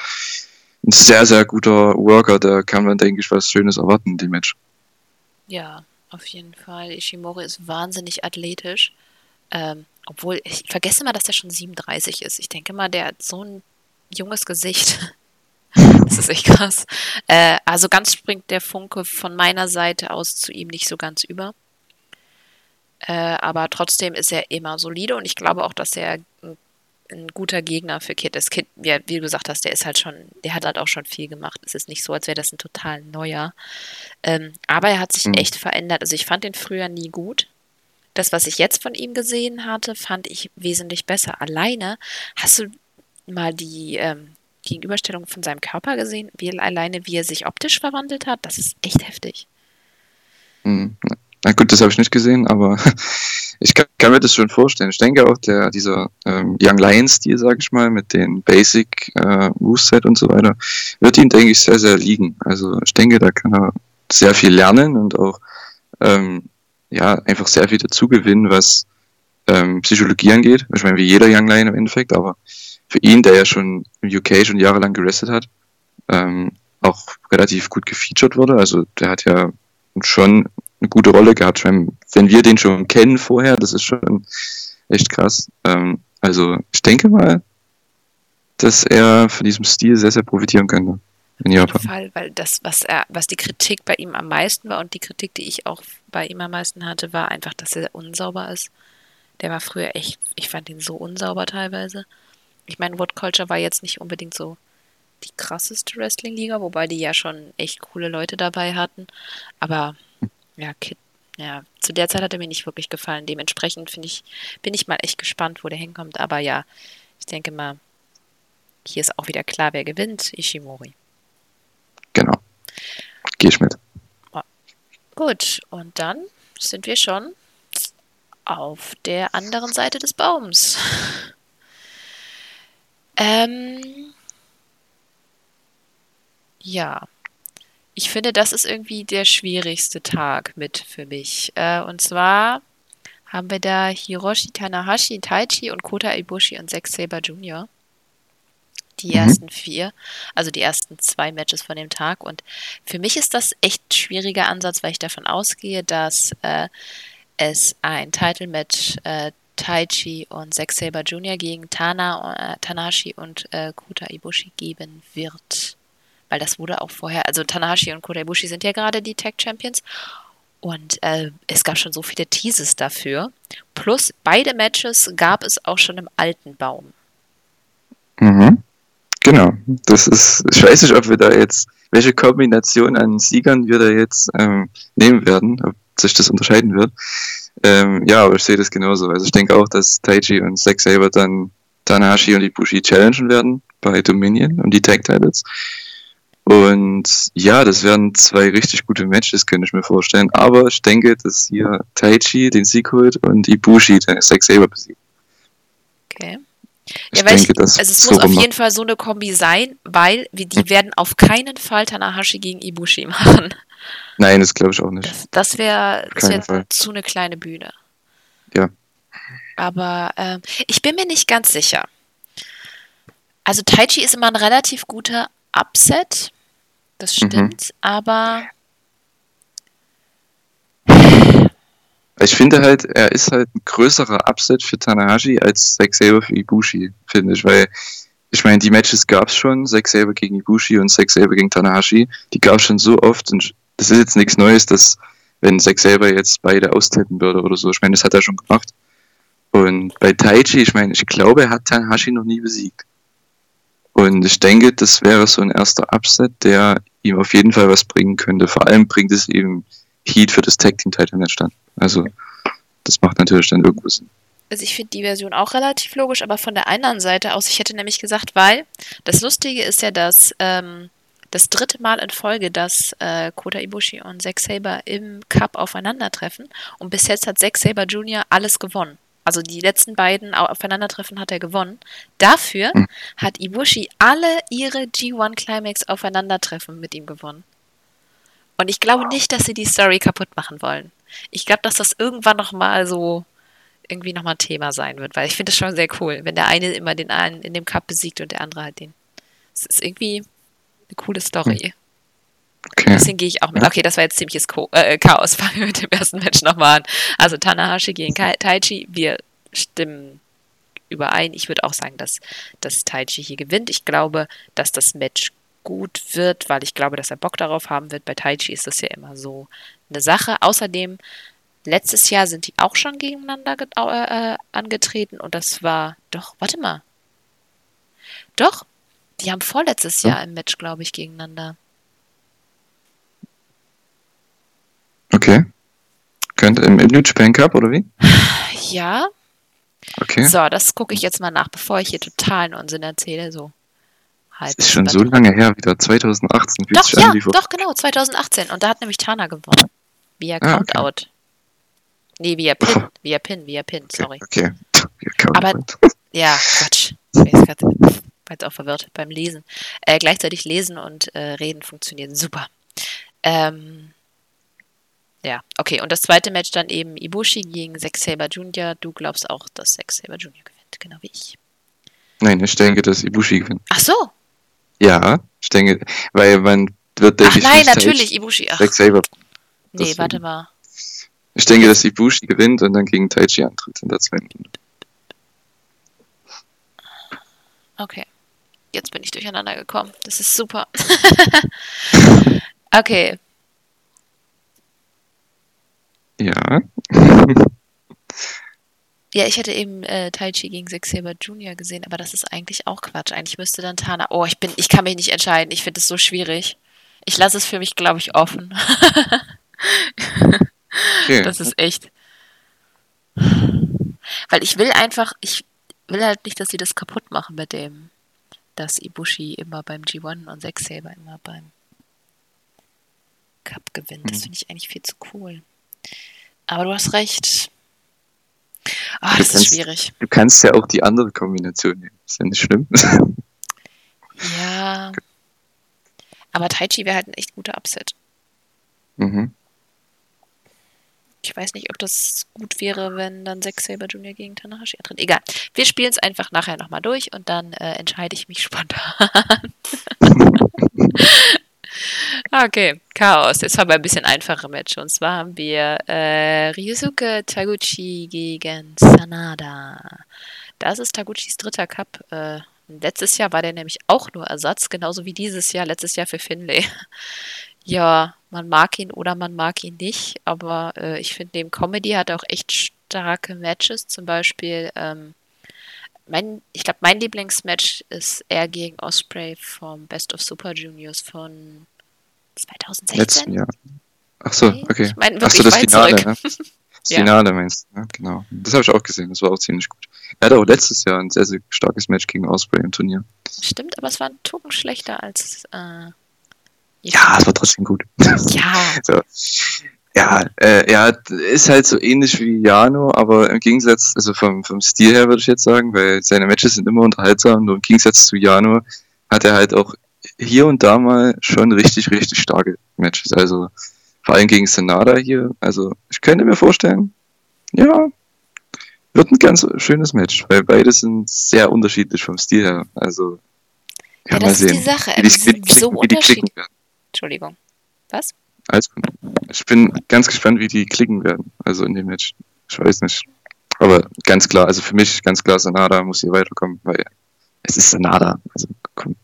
ein sehr, sehr guter Worker. Da kann man, denke ich, was Schönes erwarten dem Match. Ja, auf jeden Fall. Ishimori ist wahnsinnig athletisch. Ähm, obwohl, ich vergesse mal, dass er schon 37 ist. Ich denke mal, der hat so ein junges Gesicht. [LAUGHS] Das ist echt krass. Äh, also ganz springt der Funke von meiner Seite aus zu ihm nicht so ganz über. Äh, aber trotzdem ist er immer solide und ich glaube auch, dass er ein, ein guter Gegner für Kid ist. Kid, ja, wie du gesagt hast, der ist halt schon, der hat halt auch schon viel gemacht. Es ist nicht so, als wäre das ein total neuer. Ähm, aber er hat sich mhm. echt verändert. Also ich fand den früher nie gut. Das, was ich jetzt von ihm gesehen hatte, fand ich wesentlich besser. Alleine hast du mal die, ähm, Gegenüberstellung von seinem Körper gesehen, wie alleine wie er sich optisch verwandelt hat, das ist echt heftig. Hm. Na gut, das habe ich nicht gesehen, aber [LAUGHS] ich kann, kann, mir das schon vorstellen. Ich denke auch, der, dieser ähm, Young Lion-Stil, sage ich mal, mit den Basic äh, Moveset und so weiter, wird ihm, denke ich, sehr, sehr liegen. Also ich denke, da kann er sehr viel lernen und auch ähm, ja, einfach sehr viel dazugewinnen, was ähm, Psychologie angeht. Ich meine, wie jeder Young Lion im Endeffekt, aber für ihn, der ja schon im UK schon jahrelang gerestet hat, ähm, auch relativ gut gefeatured wurde. Also der hat ja schon eine gute Rolle gehabt. Wenn, wenn wir den schon kennen vorher, das ist schon echt krass. Ähm, also ich denke mal, dass er von diesem Stil sehr, sehr profitieren könnte. In Japan. Auf jeden Fall, weil das, was er, was die Kritik bei ihm am meisten war und die Kritik, die ich auch bei ihm am meisten hatte, war einfach, dass er unsauber ist. Der war früher echt, ich fand ihn so unsauber teilweise. Ich meine, What Culture war jetzt nicht unbedingt so die krasseste Wrestling-Liga, wobei die ja schon echt coole Leute dabei hatten. Aber ja, Kid, ja, zu der Zeit hat er mir nicht wirklich gefallen. Dementsprechend finde ich, bin ich mal echt gespannt, wo der hinkommt. Aber ja, ich denke mal, hier ist auch wieder klar, wer gewinnt. Ishimori. Genau. Geh ich mit. Gut, und dann sind wir schon auf der anderen Seite des Baums. [LAUGHS] Ähm, ja. Ich finde, das ist irgendwie der schwierigste Tag mit für mich. Äh, und zwar haben wir da Hiroshi Tanahashi, Taichi und Kota Ibushi und Zack Saber Jr., die mhm. ersten vier, also die ersten zwei Matches von dem Tag. Und für mich ist das echt ein schwieriger Ansatz, weil ich davon ausgehe, dass äh, es ein Title-Match äh, Taichi und Zack Saber Jr. gegen Tana, äh, Tanahashi und äh, Kota Ibushi geben wird. Weil das wurde auch vorher, also Tanahashi und Kota Ibushi sind ja gerade die Tag Champions und äh, es gab schon so viele Teases dafür. Plus beide Matches gab es auch schon im alten Baum. Mhm. Genau. Das ist, ich weiß nicht, ob wir da jetzt, welche Kombination an Siegern wir da jetzt ähm, nehmen werden, ob sich das unterscheiden wird. Ähm, ja, aber ich sehe das genauso. Also ich denke auch, dass Taiji und Zack Saber dann Tanahashi und Ibushi challengen werden bei Dominion und die Tag Titles. Und ja, das wären zwei richtig gute Matches, könnte ich mir vorstellen. Aber ich denke, dass hier Taichi den Sieg holt und Ibushi den Zack Saber besiegt. Okay. Ja, weil denke, ich, also es muss auf jeden Fall so eine Kombi sein, weil wir, die hm. werden auf keinen Fall Tanahashi gegen Ibushi machen. Nein, das glaube ich auch nicht. Das, das wäre wär zu eine kleine Bühne. Ja. Aber äh, ich bin mir nicht ganz sicher. Also Taichi ist immer ein relativ guter Upset. Das mhm. stimmt, mhm. aber. Ich finde halt, er ist halt ein größerer Upset für Tanahashi als Zack Saber für Ibushi, finde ich, weil ich meine, die Matches gab es schon, Zack Saber gegen Ibushi und Zack Saber gegen Tanahashi, die gab es schon so oft und das ist jetzt nichts Neues, dass wenn Zack Saber jetzt beide austippen würde oder so, ich meine, das hat er schon gemacht. Und bei Taichi, ich meine, ich glaube, er hat Tanahashi noch nie besiegt. Und ich denke, das wäre so ein erster Upset, der ihm auf jeden Fall was bringen könnte. Vor allem bringt es eben Heat für das Tag Team Title dann. Also, das macht natürlich dann irgendwo Sinn. Also ich finde die Version auch relativ logisch, aber von der anderen Seite aus, ich hätte nämlich gesagt, weil das Lustige ist ja, dass ähm, das dritte Mal in Folge, dass äh, Kota Ibushi und Zack Saber im Cup aufeinandertreffen und bis jetzt hat Zack Saber Jr. alles gewonnen. Also die letzten beiden Aufeinandertreffen hat er gewonnen. Dafür hm. hat Ibushi alle ihre G1 Climax Aufeinandertreffen mit ihm gewonnen. Und ich glaube nicht, dass sie die Story kaputt machen wollen. Ich glaube, dass das irgendwann nochmal so irgendwie nochmal Thema sein wird, weil ich finde es schon sehr cool, wenn der eine immer den einen in dem Cup besiegt und der andere halt den. Es ist irgendwie eine coole Story. Hm. Okay. Deswegen gehe ich auch mit. Okay, das war jetzt ziemliches Ko äh, Chaos. [LAUGHS] Fangen wir mit dem ersten Match nochmal an. Also Tanahashi gegen Taichi. Wir stimmen überein. Ich würde auch sagen, dass, dass Taichi hier gewinnt. Ich glaube, dass das Match gut wird, weil ich glaube, dass er Bock darauf haben wird. Bei Taichi ist das ja immer so eine Sache. Außerdem, letztes Jahr sind die auch schon gegeneinander äh, angetreten und das war doch, warte mal. Doch, die haben vorletztes Jahr im Match, glaube ich, gegeneinander. Okay. Könnte im, im New Japan Cup oder wie? Ja. Okay. So, das gucke ich jetzt mal nach, bevor ich hier totalen Unsinn erzähle. So. Halb das ist schon so lange her, wieder 2018. Doch, ja, doch, genau, 2018. Und da hat nämlich Tana gewonnen. Via ah, Countout. Okay. Nee, via Pin, via Pin, via Pin, sorry. Okay. [LAUGHS] okay. Aber, ja, Quatsch. Ich bin jetzt auch verwirrt beim Lesen. Äh, gleichzeitig lesen und äh, reden funktioniert super. Ähm, ja, okay. Und das zweite Match dann eben Ibushi gegen Zack Saber Jr. Du glaubst auch, dass Zack Saber Jr. gewinnt, genau wie ich. Nein, ich denke, dass Ibushi gewinnt. Ach so. Ja, ich denke, weil man wird Ach nein, natürlich, Ibushi. Ach. Zack Saber. Nee, Deswegen. warte mal. Ich denke, dass Ibushi gewinnt und dann gegen Taichi antritt in der zweiten Runde. Okay. Jetzt bin ich durcheinander gekommen. Das ist super. [LAUGHS] okay. Ja. ja, ich hätte eben äh, Taichi gegen Zack Saber Jr. gesehen, aber das ist eigentlich auch Quatsch. Eigentlich müsste dann Tana. Oh, ich bin, ich kann mich nicht entscheiden. Ich finde es so schwierig. Ich lasse es für mich, glaube ich, offen. okay. [LAUGHS] Das ist echt. Weil ich will einfach, ich will halt nicht, dass sie das kaputt machen mit dem, dass Ibushi immer beim G1 und Zack Saber immer beim Cup gewinnt. Das mhm. finde ich eigentlich viel zu cool. Aber du hast recht. Oh, das kannst, ist schwierig. Du kannst ja auch die andere Kombination nehmen. Ist ja nicht schlimm. ja. Aber Taichi wäre halt ein echt guter Upset. Mhm. Ich weiß nicht, ob das gut wäre, wenn dann Zack Saber Jr. gegen Tanahashi antritt. Egal. Wir spielen es einfach nachher nochmal durch und dann äh, entscheide ich mich spontan. [LAUGHS] [LAUGHS] okay, Chaos. Jetzt haben wir ein bisschen einfache Match. Und zwar haben wir äh, Ryusuke Taguchi gegen Sanada. Das ist Taguchis dritter Cup. Äh, letztes Jahr war der nämlich auch nur Ersatz, genauso wie dieses Jahr, letztes Jahr für Finlay. [LAUGHS] ja, man mag ihn oder man mag ihn nicht, aber äh, ich finde, neben Comedy hat er auch echt starke Matches. Zum Beispiel, ähm, mein, ich glaube, mein Lieblingsmatch ist er gegen Osprey vom Best of Super Juniors von 2016. Letzten Jahr. Ach so, okay. Ich mein, Ach so, das Finale, ne? [LAUGHS] Das Ja. Finale meinst du, ne? Genau. Das habe ich auch gesehen, das war auch ziemlich gut. Er hatte auch letztes Jahr ein sehr, sehr starkes Match gegen Osprey im Turnier. Stimmt, aber es war ein Tucken schlechter als. Äh, Ja, es war trotzdem gut. [LAUGHS] Ja, [LAUGHS] So. Ja, äh, er hat, ist halt so ähnlich wie Jano, aber im Gegensatz, also vom, vom Stil her würde ich jetzt sagen, weil seine Matches sind immer unterhaltsam, nur im Gegensatz zu Jano hat er halt auch hier und da mal schon richtig, richtig starke Matches. Also vor allem gegen Senada hier. Also ich könnte mir vorstellen, ja, wird ein ganz schönes Match, weil beide sind sehr unterschiedlich vom Stil her. Also ja, das ist sehen, die Sache. wie Die die, klicken, so wie die klicken werden. Entschuldigung. Was? Alles gut. Ich bin ganz gespannt, wie die klicken werden. Also in dem Match. Ich weiß nicht. Aber ganz klar, also für mich ganz klar, Sanada muss hier weiterkommen, weil es ist Sanada. Also komm.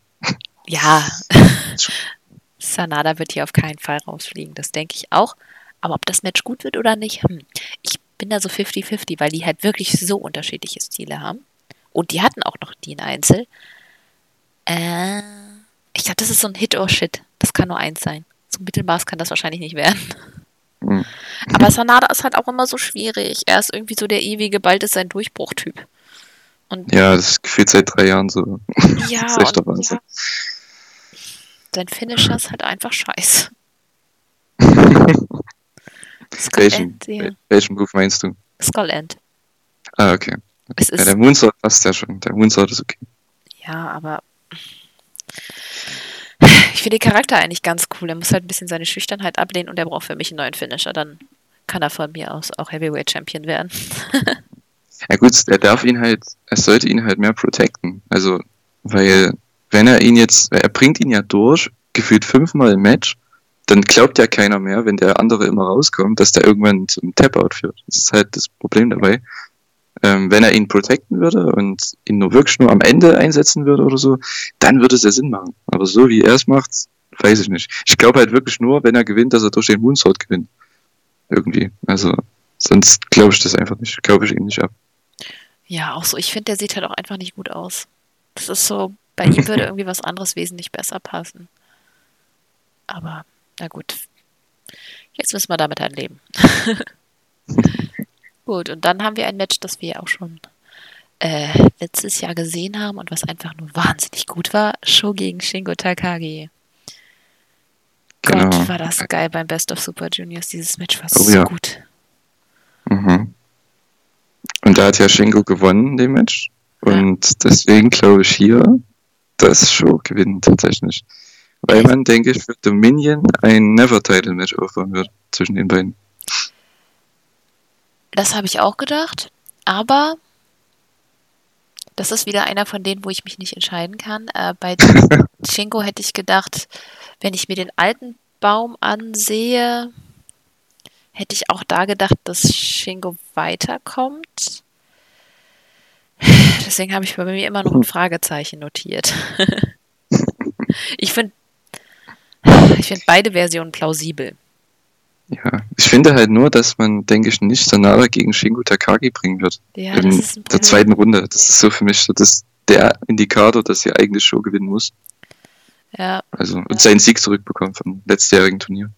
Ja. [LAUGHS] Sanada wird hier auf keinen Fall rausfliegen, das denke ich auch. Aber ob das Match gut wird oder nicht, hm. ich bin da so 50-50, weil die halt wirklich so unterschiedliche Stile haben. Und die hatten auch noch die in Einzel. Äh, ich glaube, das ist so ein Hit or Shit. Das kann nur eins sein. So Mittelmaß kann das wahrscheinlich nicht werden. Hm. Aber Sanada ist halt auch immer so schwierig. Er ist irgendwie so der ewige, bald ist sein Durchbruchtyp. Und Ja, das ist gefühlt seit drei Jahren so. ja, [LAUGHS] das ist echt der Wahnsinn. ja, sein Finisher ist halt einfach scheiße. [LAUGHS] Welchen, End, ja. welchen Move meinst du? Skull End. Ah, okay. Es Ja, der Moonsault passt ja schon. Der Moonsault ist okay. ja, aber ich finde den Charakter eigentlich ganz cool. Er muss halt ein bisschen seine Schüchternheit ablehnen und er braucht für mich einen neuen Finisher. Dann kann er von mir aus auch Heavyweight Champion werden. [LAUGHS] Ja gut, er darf ihn halt, er sollte ihn halt mehr protecten. Also, weil, wenn er ihn jetzt, er bringt ihn ja durch, gefühlt fünfmal im Match, dann glaubt ja keiner mehr, wenn der andere immer rauskommt, dass der irgendwann zum Tap-Out führt. Das ist halt das Problem dabei. Ähm, wenn er ihn protecten würde und ihn nur wirklich nur am Ende einsetzen würde oder so, dann würde es ja Sinn machen. Aber so wie er es macht, weiß ich nicht. Ich glaube halt wirklich nur, wenn er gewinnt, dass er durch den Moonsault gewinnt. Irgendwie. Also, sonst glaube ich das einfach nicht. Glaube ich ihm nicht ab. Ja, auch so. Ich finde, der sieht halt auch einfach nicht gut aus. Das ist so, bei ihm würde [LAUGHS] irgendwie was anderes wesentlich besser passen. Aber, na gut. Jetzt müssen wir damit halt leben. [LAUGHS] gut, und dann haben wir ein Match, das wir ja auch schon äh, letztes Jahr gesehen haben und was einfach nur wahnsinnig gut war. Show gegen Shingo Takagi. Genau. Gott, war das geil beim Best of Super Juniors. Dieses Match war Oh so ja. gut. Mhm. Und da hat ja Shingo gewonnen, dem Match. Und deswegen glaube ich hier, dass Show gewinnt tatsächlich. Weil man, denke ich, für Dominion ein Never-Title-Match aufbauen wird zwischen den beiden. Das habe ich auch gedacht, aber das ist wieder einer von denen, wo ich mich nicht entscheiden kann. Äh, bei [LAUGHS] Shingo hätte ich gedacht, wenn ich mir den alten Baum ansehe, hätte ich auch da gedacht, dass Shingo weiterkommt. Deswegen habe ich bei mir immer noch ein Fragezeichen notiert. [LAUGHS] ich finde ich find beide Versionen plausibel. Ja, ich finde halt nur, dass man, denke ich, nicht Sanada gegen Shingo Takagi bringen wird. Ja, in der zweiten Runde. Das ist so für mich so das, der Indikator, dass sie eigentlich Show gewinnen muss. Ja, Also, und seinen Sieg zurückbekommen vom letztjährigen Turnier.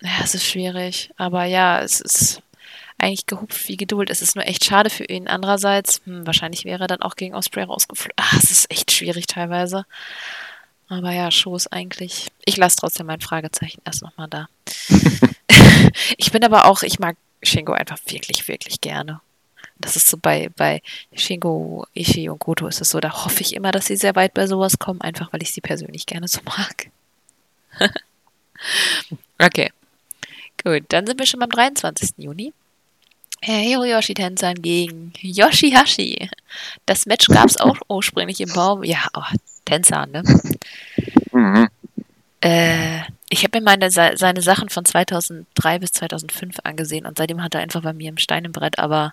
Ja, es ist schwierig. Aber ja, es ist eigentlich gehupft wie Geduld. Es ist nur echt schade für ihn. Andererseits, hm, wahrscheinlich wäre er dann auch gegen Osprey rausgeflogen. Ah, es ist echt schwierig teilweise. Aber ja, ist eigentlich. Ich lasse trotzdem mein Fragezeichen erst nochmal da. [LAUGHS] [LAUGHS] ich bin aber auch, ich mag Shingo einfach wirklich, wirklich gerne. Das ist so bei, bei Shingo, Ishii und Goto ist es so, da hoffe ich immer, dass sie sehr weit bei sowas kommen, einfach weil ich sie persönlich gerne so mag. [LAUGHS] okay. Gut, dann sind wir schon beim 23. Juni. Hiroyoshi Tenzan gegen Yoshihashi. Das Match gab es [LAUGHS] auch ursprünglich im Baum. Ja, oh, Tenzan, ne? Mhm. Äh, ich habe mir meine, seine Sachen von 2003 bis 2005 angesehen und seitdem hat er einfach bei mir im Stein im Brett, aber.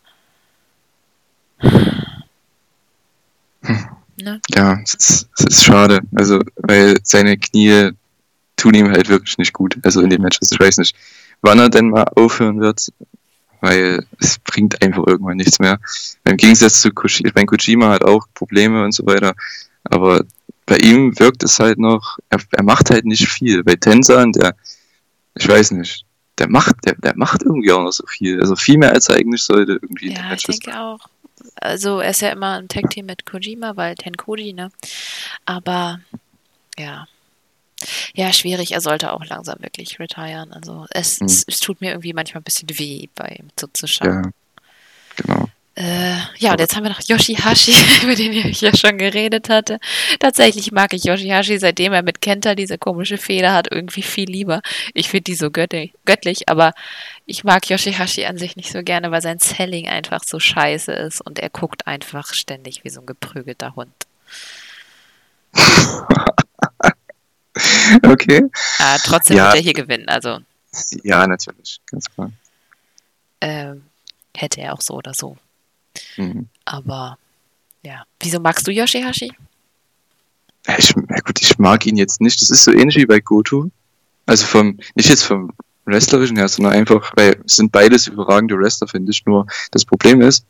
Ne? Ja, es ist, es ist schade. Also, weil seine Knie tun ihm halt wirklich nicht gut. Also in den Matches. Ich weiß nicht, wann er denn mal aufhören wird, weil es bringt einfach irgendwann nichts mehr. Im Gegensatz zu Kojima, ich meine, Kojima hat auch Probleme und so weiter, aber bei ihm wirkt es halt noch, er, er macht halt nicht viel. Bei Tenzan, der, ich weiß nicht, der macht, der, der macht irgendwie auch noch so viel. Also viel mehr als er eigentlich sollte irgendwie. Ja, ich denke auch. Also er ist ja immer im Tag-Team mit Kojima, weil Tenkodi, ne? Aber ja. Ja, schwierig. Er sollte auch langsam wirklich retiren. Also es, hm. es, es, tut mir irgendwie manchmal ein bisschen weh, bei ihm zuzuschauen. Ja, genau. Äh, ja, und jetzt haben wir noch Yoshihashi, [LAUGHS] über den ich ja schon geredet hatte. Tatsächlich mag ich Yoshihashi, seitdem er mit Kenta diese komische Feder hat, irgendwie viel lieber. Ich finde die so göttlich, göttlich, aber ich mag Yoshihashi an sich nicht so gerne, weil sein Selling einfach so scheiße ist und er guckt einfach ständig wie so ein geprügelter Hund. [LAUGHS] [LAUGHS] okay. Ah, trotzdem ja. wird er hier gewinnen, also. Ja, natürlich, ganz klar. Ähm, hätte er auch so oder so. Mhm. Aber ja. Wieso magst du Yoshihashi? Ich, ja gut, ich mag ihn jetzt nicht. Das ist so ähnlich wie bei Goto. Also vom, nicht jetzt vom Wrestlerischen her, sondern einfach, weil es sind beides überragende Wrestler, finde ich. Nur das Problem ist,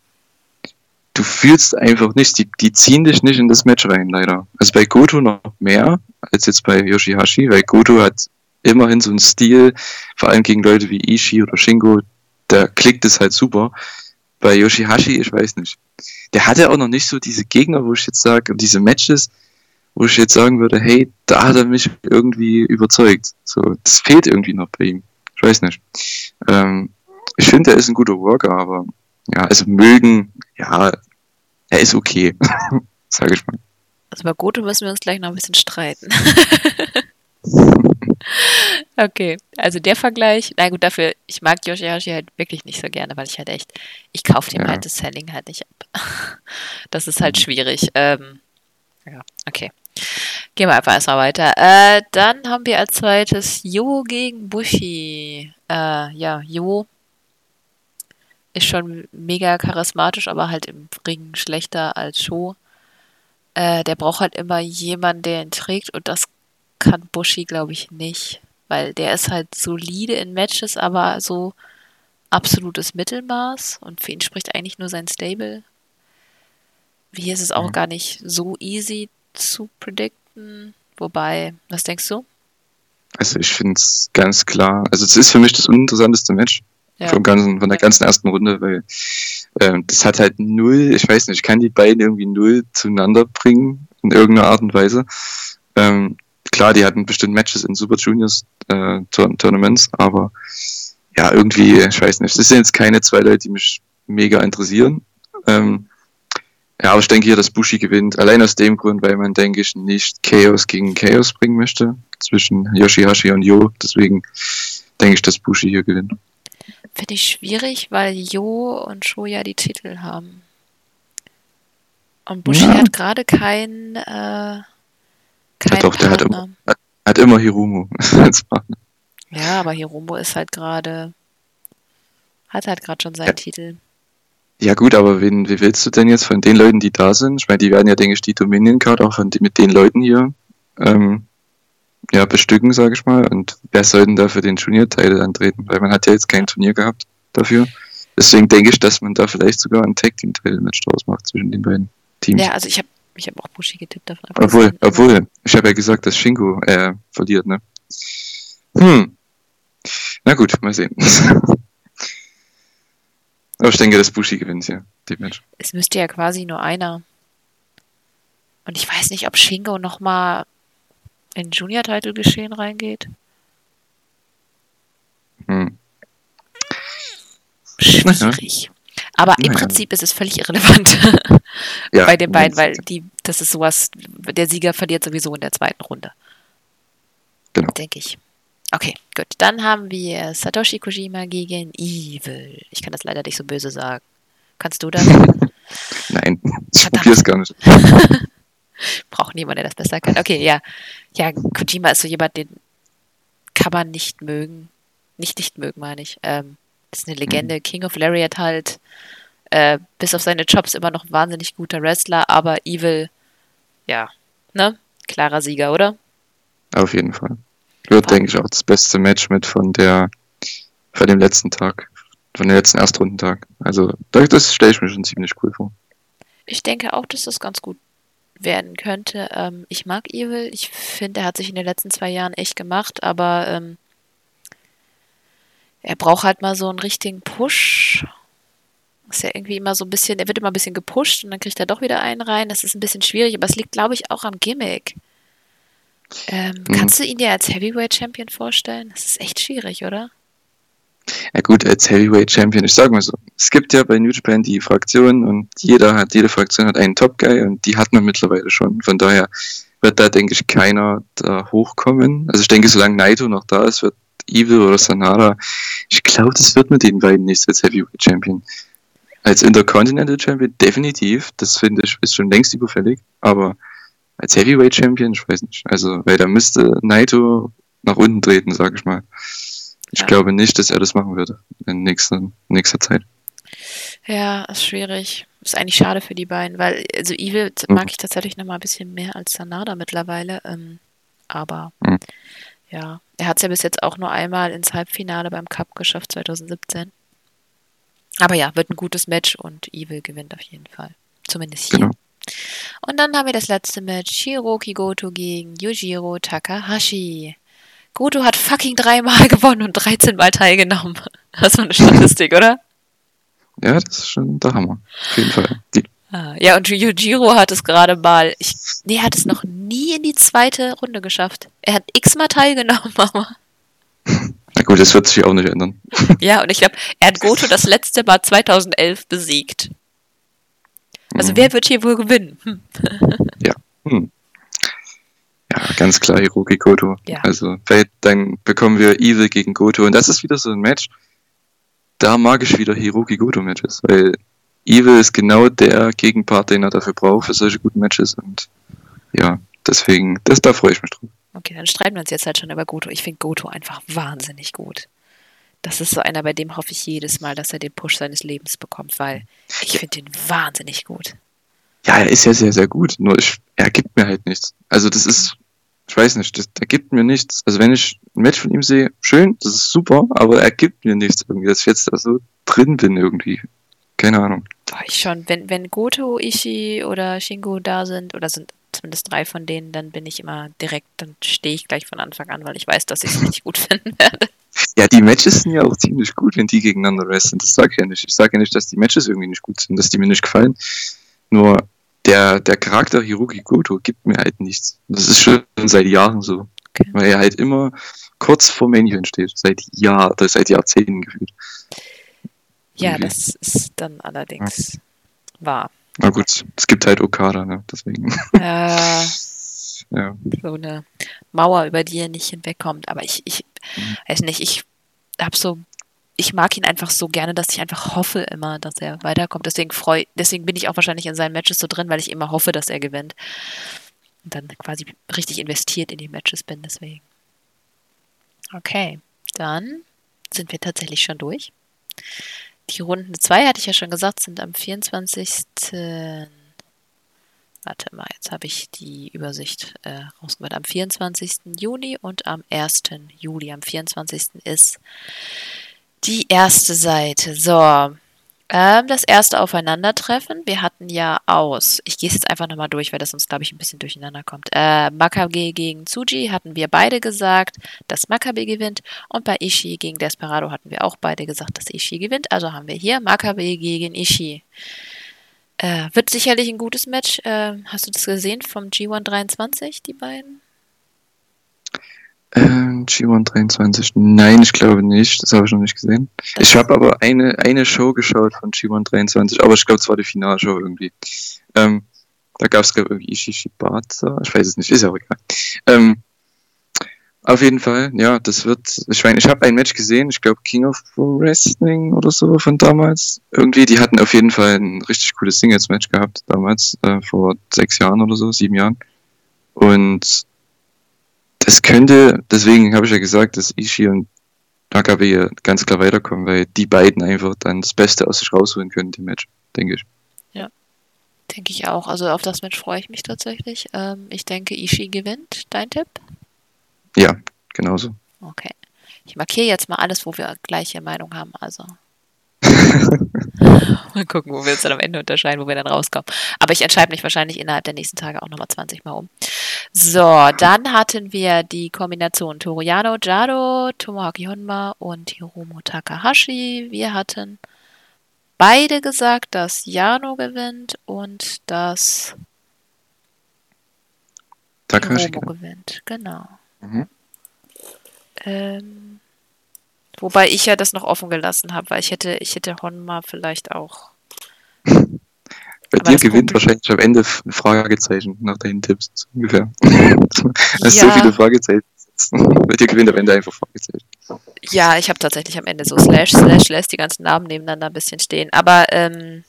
du fühlst einfach nicht, die, die ziehen dich nicht in das Match rein, leider. Also bei Goto noch mehr als jetzt bei Yoshihashi, weil Goto hat immerhin so einen Stil, vor allem gegen Leute wie Ishii oder Shingo, da klickt es halt super bei Yoshihashi, ich weiß nicht. Der hatte auch noch nicht so diese Gegner, wo ich jetzt sage, diese Matches, wo ich jetzt sagen würde, hey, da hat er mich irgendwie überzeugt. So, das fehlt irgendwie noch bei ihm. Ich weiß nicht. Ähm, ich finde, er ist ein guter Worker, aber ja, also mögen, ja, er ist okay, [LAUGHS] sage ich mal. Also bei Goto müssen wir uns gleich noch ein bisschen streiten. [LAUGHS] Okay, also der Vergleich, na gut, dafür, ich mag Yoshihashi halt wirklich nicht so gerne, weil ich halt echt, ich kaufe dem ja. halt das Selling halt nicht ab. [LAUGHS] Das ist halt mhm. schwierig. Ähm, ja, okay. Gehen wir einfach erstmal weiter. Äh, dann haben wir als zweites Jo gegen Bushi. Äh, ja, Jo ist schon mega charismatisch, aber halt im Ring schlechter als Sho. Äh, der braucht halt immer jemanden, der ihn trägt und das kann Bushi, glaube ich, nicht. Weil der ist halt solide in Matches, aber so absolutes Mittelmaß. Und für ihn spricht eigentlich nur sein Stable. Hier ist es auch mhm. gar nicht so easy zu predikten. Wobei, was denkst du? Also ich finde es ganz klar. Also es ist für mich das uninteressanteste Match ja. vom ganzen, von der ganzen ersten Runde, weil das hat halt null, ich weiß nicht, ich kann die beiden irgendwie null zueinander bringen in irgendeiner Art und Weise. Ähm, klar, die hatten bestimmt Matches in Super Juniors äh, Tournaments, aber ja, irgendwie, ich weiß nicht, das sind jetzt keine zwei Leute, die mich mega interessieren. Ähm, ja, aber ich denke hier, dass Bushi gewinnt. Allein aus dem Grund, weil man, denke ich, nicht Chaos gegen Chaos bringen möchte zwischen Yoshihashi und Yo. Deswegen denke ich, dass Bushi hier gewinnt. Finde ich schwierig, weil Yo und Sho ja die Titel haben. Und Bushi ja. hat gerade kein äh, kein ja, doch, der hat immer, hat immer Hiromu als [LAUGHS] Partner. Ja, aber Hiromu ist halt gerade, hat halt gerade schon seinen ja. Titel. Ja gut, aber wen, wie willst du denn jetzt von den Leuten, die da sind? Ich meine, die werden ja, denke ich, die Dominion Card auch von, die, mit den Leuten hier ähm, ja, bestücken, sage ich mal. Und wer soll denn da für den Turnierteil antreten? Weil man hat ja jetzt kein Turnier gehabt dafür. Deswegen denke ich, dass man da vielleicht sogar ein Tag-Team-Teil-Match draus macht zwischen den beiden Teams. Ja, also ich habe ich habe auch Bushi getippt davon. Obwohl, obwohl, ich habe ja gesagt, dass Shingo äh, verliert, ne? Hm. Na gut, mal sehen. [LAUGHS] Aber ich denke, dass Bushi gewinnt hier, die Match. Es müsste ja quasi nur einer. Und ich weiß nicht, ob Shingo nochmal in Junior-Title geschehen reingeht. Hm. Schwierig. Aber im Prinzip ist es völlig irrelevant ja, [LAUGHS] bei den beiden, weil die, das ist sowas, der Sieger verliert sowieso in der zweiten Runde. Genau. Denke ich. Okay, gut. Dann haben wir Satoshi Kojima gegen Evil. Ich kann das leider nicht so böse sagen. Kannst du das? [LAUGHS] Nein, ich probiere es gar nicht. [LAUGHS] Braucht niemand, der das besser kann. Okay, ja. Ja, Kojima ist so jemand, den kann man nicht mögen. Nicht nicht mögen, meine ich. Ähm, ist eine Legende. Mhm. King of Lariat halt. Äh, bis auf seine Jobs immer noch ein wahnsinnig guter Wrestler, aber Evil, ja, ne? Klarer Sieger, oder? Auf jeden Fall. Wird, denke ich, auch das beste Match mit von der, von dem letzten Tag, von dem letzten Erstrundentag. Also, das stelle ich mir schon ziemlich cool vor. Ich denke auch, dass das ganz gut werden könnte. Ähm, ich mag Evil. Ich finde, er hat sich in den letzten zwei Jahren echt gemacht, aber ähm, er braucht halt mal so einen richtigen Push. Ist ja irgendwie immer so ein bisschen, er wird immer ein bisschen gepusht und dann kriegt er doch wieder einen rein. Das ist ein bisschen schwierig, aber es liegt, glaube ich, auch am Gimmick. Ähm, mhm. Kannst du ihn dir als Heavyweight Champion vorstellen? Das ist echt schwierig, oder? Ja gut, als Heavyweight Champion, ich sag mal so, es gibt ja bei New Japan die Fraktionen und jeder hat, jede Fraktion hat einen Top Guy und die hat man mittlerweile schon. Von daher wird da, denke ich, keiner da hochkommen. Also ich denke, solange Naito noch da ist, wird Evil oder Sanada, ich glaube, das wird mit den beiden nichts als Heavyweight Champion. Als Intercontinental Champion definitiv, das finde ich ist schon längst überfällig, aber als Heavyweight Champion, ich weiß nicht. Also, weil da müsste Naito nach unten treten, sag ich mal. Ich ja. glaube nicht, dass er das machen würde in nächster, nächster Zeit. Ja, ist schwierig. Ist eigentlich schade für die beiden, weil, also Evil mhm. mag ich tatsächlich noch mal ein bisschen mehr als Sanada mittlerweile. Ähm, aber mhm. ja, er hat es ja bis jetzt auch nur einmal ins Halbfinale beim Cup geschafft, 2017. Aber ja, wird ein gutes Match und Evil gewinnt auf jeden Fall. Zumindest hier. Genau. Und dann haben wir das letzte Match. Shiroki Goto gegen Yujiro Takahashi. Goto hat fucking dreimal [LAUGHS] gewonnen und 13 Mal teilgenommen. Das ist eine Statistik, oder? Ja, das ist schon der Hammer. Auf jeden Fall. Die. Ah, ja, und Yujiro hat es gerade mal, ich, nee, hat es noch nie in die zweite Runde geschafft. Er hat x-mal teilgenommen, [LAUGHS] aber. Na gut, das wird sich auch nicht ändern. Ja, und ich glaube, er hat Goto das letzte Mal 2011 besiegt. Also mhm. wer wird hier wohl gewinnen? Hm. Ja. Hm. Ja, ganz klar Hiroki Goto. Ja. Also dann bekommen wir Evil gegen Goto und das ist wieder so ein Match. Da mag ich wieder Hiroki Goto Matches, weil Evil ist genau der Gegenpart, den er dafür braucht für solche guten Matches und ja, deswegen, das, da freue ich mich drauf. Okay, dann streiten wir uns jetzt halt schon über Goto. Ich finde Goto einfach wahnsinnig gut. Das ist so einer, bei dem hoffe ich jedes Mal, dass er den Push seines Lebens bekommt, weil ich finde ihn wahnsinnig gut. Ja, er ist ja sehr, sehr gut. Nur ich, er gibt mir halt nichts. Also das ist, ich weiß nicht, das, er gibt mir nichts. Also wenn ich ein Match von ihm sehe, schön, das ist super, aber er gibt mir nichts irgendwie, dass ich jetzt da so drin bin irgendwie. Keine Ahnung. Doch, ich schon. Wenn, wenn Goto, Ishii oder Shingo da sind, oder sind zumindest drei von denen, dann bin ich immer direkt, dann stehe ich gleich von Anfang an, weil ich weiß, dass ich es richtig gut [LAUGHS] finden werde. Ja, die Matches sind ja auch ziemlich gut, wenn die gegeneinander wresteln. Das sage ich ja nicht. Ich sage ja nicht, dass die Matches irgendwie nicht gut sind, dass die mir nicht gefallen. Nur der, der Charakter Hiroki Goto gibt mir halt nichts. Das ist schon seit Jahren so. Okay. Weil er halt immer kurz vor Main steht. Seit Jahr, seit Jahrzehnten gefühlt. Ja, Irgendwie. das ist dann allerdings ja. wahr. Na gut, es gibt halt Okada, ne? Deswegen. Äh, [LAUGHS] ja. So eine Mauer, über die er nicht hinwegkommt. Aber ich, ich mhm. weiß nicht, ich habe so, ich mag ihn einfach so gerne, dass ich einfach hoffe immer, dass er weiterkommt. Deswegen freu, deswegen bin ich auch wahrscheinlich in seinen Matches so drin, weil ich immer hoffe, dass er gewinnt. Und dann quasi richtig investiert in die Matches bin, deswegen. Okay, dann sind wir tatsächlich schon durch. Die Runden 2, hatte ich ja schon gesagt, sind am 24. Warte mal, jetzt habe ich die Übersicht äh, rausgemacht. Am 24. Juni und am 1. Juli. Am 24. ist die erste Seite. So, ähm, das erste Aufeinandertreffen. Wir hatten ja aus, ich gehe es jetzt einfach nochmal durch, weil das uns, glaube ich, ein bisschen durcheinander kommt. Äh, Makabe gegen Tsuji hatten wir beide gesagt, dass Makabe gewinnt. Und bei Ishii gegen Desperado hatten wir auch beide gesagt, dass Ishii gewinnt. Also haben wir hier Makabe gegen Ishii. Äh, wird sicherlich ein gutes Match. Äh, hast du das gesehen vom G1 23, die beiden? Ähm, G1 23. Nein, ich glaube nicht. Das habe ich noch nicht gesehen. Ich habe aber eine, eine Show geschaut von G1 23, aber ich glaube, es war die Finalshow irgendwie. Ähm, da gab es, glaube ich, Ishishibata. Ich weiß es nicht, ist ja auch egal. Ähm, Auf jeden Fall, ja, das wird. Ich meine, ich habe ein Match gesehen, ich glaube King of Wrestling oder so von damals. Irgendwie, die hatten auf jeden Fall ein richtig cooles Singles-Match gehabt damals, äh, vor sechs Jahren oder so, sieben Jahren. Und das könnte, deswegen habe ich ja gesagt, dass Ishii und AKB ganz klar weiterkommen, weil die beiden einfach dann das Beste aus sich rausholen können, dem Match, denke ich. Ja, denke ich auch. Also auf das Match freue ich mich tatsächlich. Ähm, ich denke, Ishii gewinnt. Dein Tipp? Ja, genauso. Okay. Ich markiere jetzt mal alles, wo wir gleiche Meinung haben. Also. [LAUGHS] mal gucken, wo wir uns dann am Ende unterscheiden, wo wir dann rauskommen. Aber ich entscheide mich wahrscheinlich innerhalb der nächsten Tage auch nochmal 20 Mal um. So, dann hatten wir die Kombination Toriano Jado, Tomoaki Honma und Hiromu Takahashi. Wir hatten beide gesagt, dass Jano gewinnt und dass Takahashi. Gewinnt. Genau. Mhm. Ähm, wobei ich ja das noch offen gelassen habe, weil ich hätte, ich hätte Honma vielleicht auch. Bei Aber dir gewinnt wahrscheinlich am Ende ein Fragezeichen nach deinen Tipps, so ungefähr. Hast [LAUGHS] so Ja. viele Fragezeichen. [LAUGHS] Bei dir gewinnt am Ende einfach Fragezeichen. Ja, ich habe tatsächlich am Ende so Slash, Slash, lässt die ganzen Namen nebeneinander ein bisschen stehen. Aber ähm,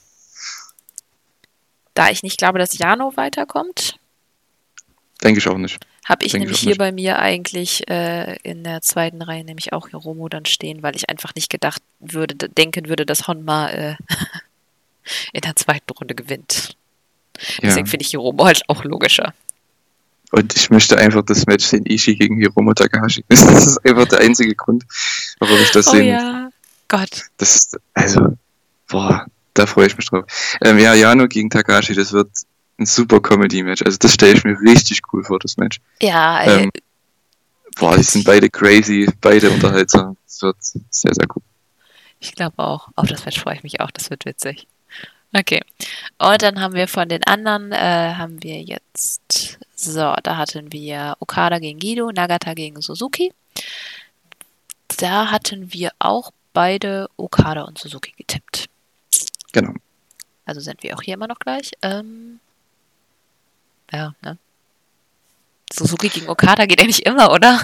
da ich nicht glaube, dass Jano weiterkommt, Denke ich auch nicht. habe ich Denke nämlich ich hier nicht. bei mir eigentlich äh, in der zweiten Reihe nämlich auch Hiromo dann stehen, weil ich einfach nicht gedacht würde, denken würde, dass Honma äh, [LAUGHS] in der zweiten Runde gewinnt. Ja. Deswegen finde ich Hiromo halt auch logischer. Und ich möchte einfach das Match sehen, Ishii gegen Hiromu Takahashi. [LAUGHS] Das ist einfach der einzige Grund, warum ich das Oh sehen ja, Gott. Das ist, also, boah, da freue ich mich drauf. Ähm, ja, Jano gegen Takahashi, das wird ein super Comedy-Match. Also das stelle ich mir richtig cool vor, das Match. Ja, ey, Ähm, boah, die sind beide crazy, beide unterhaltsam. Das wird sehr, sehr cool. Ich glaube auch. Auf das Match freue ich mich auch. Das wird witzig. Okay. Und dann haben wir von den anderen, äh, haben wir jetzt, so, da hatten wir Okada gegen Guido, Nagata gegen Suzuki. Da hatten wir auch beide Okada und Suzuki getippt. Genau. Also sind wir auch hier immer noch gleich. Ähm, ja, ne? Suzuki gegen Okada geht eigentlich immer, oder?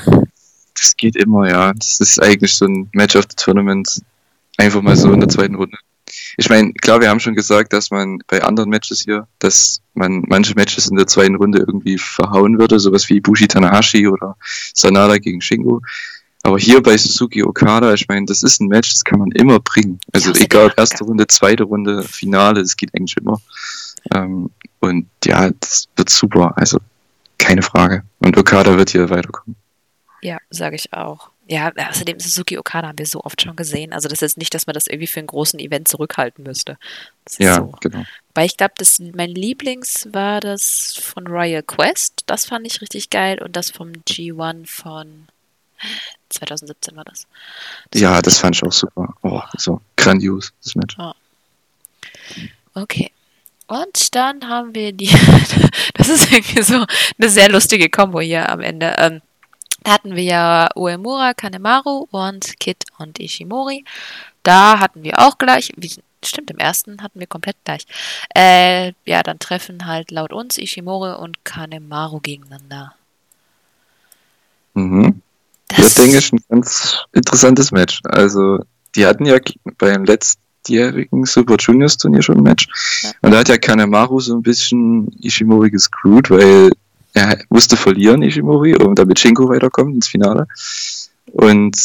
Das geht immer, ja. Das ist eigentlich so ein Match of the Tournament. Einfach mal so in der zweiten Runde. Ich meine, klar, wir haben schon gesagt, dass man bei anderen Matches hier, dass man manche Matches in der zweiten Runde irgendwie verhauen würde, sowas wie Bushi Tanahashi oder Sanada gegen Shingo. Aber hier bei Suzuki Okada, ich meine, das ist ein Match, das kann man immer bringen. Also Ja, egal, erste Runde, zweite Runde, Finale, das geht eigentlich immer. Ähm, und ja, das wird super. Also keine Frage. Und Okada wird hier weiterkommen. Ja, sage ich auch. Ja, außerdem Suzuki Okada haben wir so oft schon gesehen. Also das ist nicht, dass man das irgendwie für einen großen Event zurückhalten müsste. Das Ja, so. genau. Weil ich glaube, das mein Lieblings war das von Royal Quest. Das fand ich richtig geil. Und das vom G1 von 2017 war das. Ja, fand das fand ich auch super. Oh, so grandios, das Match. Okay. Und dann haben wir die. [LAUGHS] das ist irgendwie so eine sehr lustige Kombo hier am Ende. Ähm, da hatten wir ja Uemura, Kanemaru und Kid und Ishimori. Da hatten wir auch gleich. Wie, stimmt, im ersten hatten wir komplett gleich. Äh, ja, dann treffen halt laut uns Ishimori und Kanemaru gegeneinander. Mhm. Das denke ich ein ganz interessantes Match. Also, die hatten ja beim letztjährigen Super Juniors Turnier schon ein Match. Ja. Und da hat ja Kanemaru so ein bisschen Ishimori gescrewt, weil er musste verlieren, Ishimori, um damit Shingo weiterkommt ins Finale. Und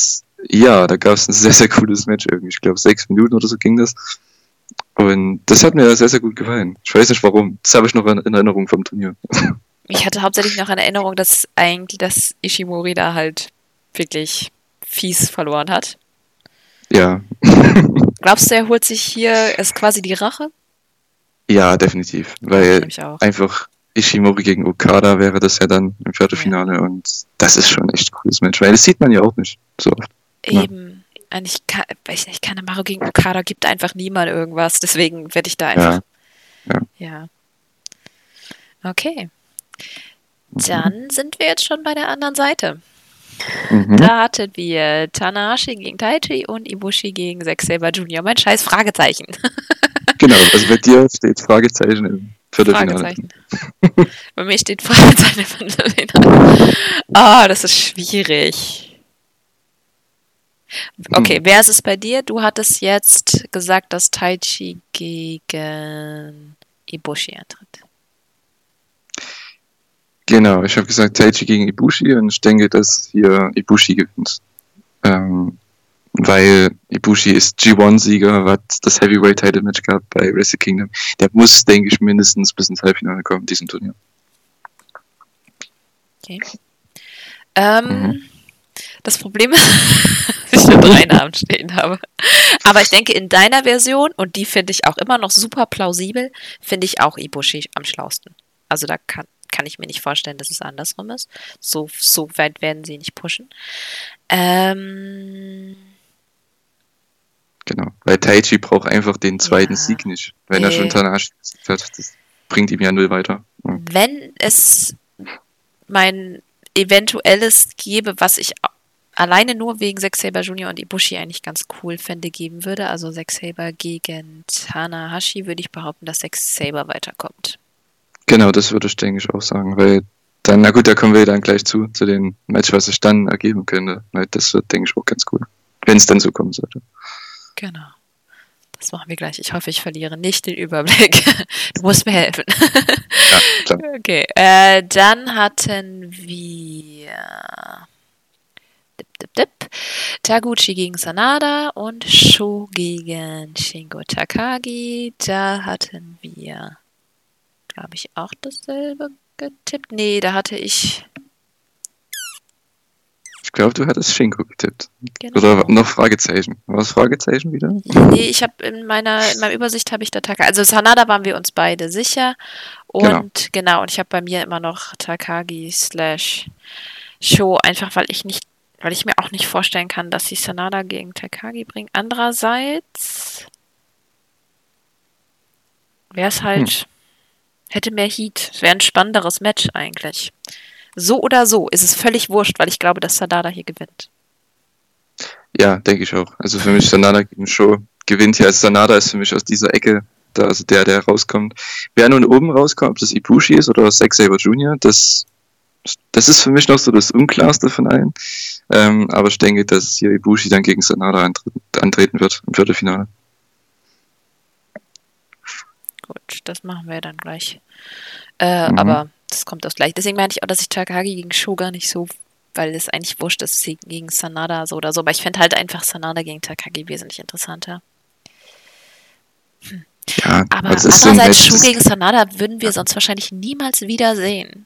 ja, da gab es ein sehr, sehr cooles Match irgendwie. Ich glaube, sechs Minuten oder so ging das. Und das hat mir sehr, sehr gut gefallen. Ich weiß nicht warum. Das habe ich noch in in Erinnerung vom Turnier. [LAUGHS] Ich hatte hauptsächlich noch in Erinnerung, dass eigentlich, dass Ishimori da halt wirklich fies verloren hat. Ja, [LAUGHS] Glaubst du, er holt sich hier, ist quasi die Rache? ja, definitiv. Ich Weil auch. einfach Ishimori gegen Okada wäre das ja dann im Viertelfinale und das ist schon echt ein cooles Match, weil das sieht man ja auch nicht so oft. Ja. Eben. Eigentlich, kann, weiß ich nicht, Kanemaru gegen Okada gibt einfach niemand irgendwas, deswegen werde ich da einfach. Ja. Ja. Okay. Dann sind wir jetzt schon bei der anderen Seite. Mhm. Da hatten wir Tanahashi gegen Taichi und Ibushi gegen Zack Saber Jr. Mein scheiß Fragezeichen. [LAUGHS] Genau, also bei dir steht Fragezeichen im Viertelfinale. [LAUGHS] Bei mir steht Fragezeichen im Viertelfinale. Ah, das ist schwierig. Okay, wer ist es bei dir? Du hattest jetzt gesagt, dass Taichi gegen Ibushi antritt. Genau, ich habe gesagt Taichi gegen Ibushi und ich denke, dass hier Ibushi gewinnt. Ähm, weil Ibushi ist G1-Sieger, hat das Heavyweight-Title-Match gehabt bei Wrestle Kingdom. Der muss, denke ich, mindestens bis ins Halbfinale kommen in diesem Turnier. Okay. Ähm, Mhm. Das Problem ist, [LAUGHS] dass ich nur drei Namen stehen habe. Aber ich denke, in deiner Version, und die finde ich auch immer noch super plausibel, finde ich auch Ibushi am schlausten. Also da kann, kann ich mir nicht vorstellen, dass es andersrum ist. So, so weit werden sie nicht pushen. Ähm, Genau. Weil Taichi braucht einfach den zweiten Ja. Sieg nicht. Wenn er Nee. schon Tanahashi besiegt hat, das bringt ihm ja null weiter. Ja. wenn es mein eventuelles gäbe, was ich alleine nur wegen Zack Saber Jr. und Ibushi eigentlich ganz cool fände, geben würde, also Zack Saber gegen Tanahashi, würde ich behaupten, dass Zack Saber weiterkommt. Genau, das würde ich, denke ich, auch sagen. Weil dann, na gut, da kommen wir dann gleich zu, zu dem Match, was sich dann ergeben könnte. Weil das wird, denke ich, auch ganz cool. Wenn es dann so kommen sollte. Genau. Das machen wir gleich. Ich hoffe, ich verliere nicht den Überblick. [LAUGHS] Du musst mir helfen. [LAUGHS] Ja, klar. Okay, äh, dann hatten wir dip, dip, dip, Taguchi gegen Sanada und Sho gegen Shingo Takagi. Da hatten wir, glaube ich, auch dasselbe getippt. Nee, da hatte ich. Ich glaube, du hattest Shinko getippt. Genau. Oder noch Fragezeichen. War es Fragezeichen wieder? Nee, ich habe in meiner, in meiner Übersicht habe ich da Takagi. Also Sanada waren wir uns beide sicher. Und genau, und ich habe bei mir immer noch Takagi slash Show, einfach weil ich nicht, weil ich mir auch nicht vorstellen kann, dass sie Sanada gegen Takagi bringen. Andererseits wäre es halt, hätte mehr Heat. Wäre ein spannenderes Match eigentlich. So oder so ist es völlig wurscht, weil ich glaube, dass Sanada hier gewinnt. Ja, denke ich auch. Also für mich Sanada gegen Show gewinnt hier. Also Sanada ist für mich aus dieser Ecke, da, also der, der rauskommt. Wer nun oben rauskommt, ob das Ibushi ist oder Zack Saber Jr., das, das ist für mich noch so das Unklarste von allen. Ähm, aber ich denke, dass hier Ibushi dann gegen Sanada antreten wird im Viertelfinale. Gut, das machen wir dann gleich. Äh, Mhm. Aber das kommt aus gleich. Deswegen meinte ich auch, dass ich Takagi gegen Sho gar nicht so, weil es eigentlich wurscht ist, sie gegen Sanada so oder so. Aber ich fände halt einfach Sanada gegen Takagi wesentlich interessanter. Ja, Aber also andererseits, das- gegen Sanada würden wir sonst wahrscheinlich niemals wiedersehen.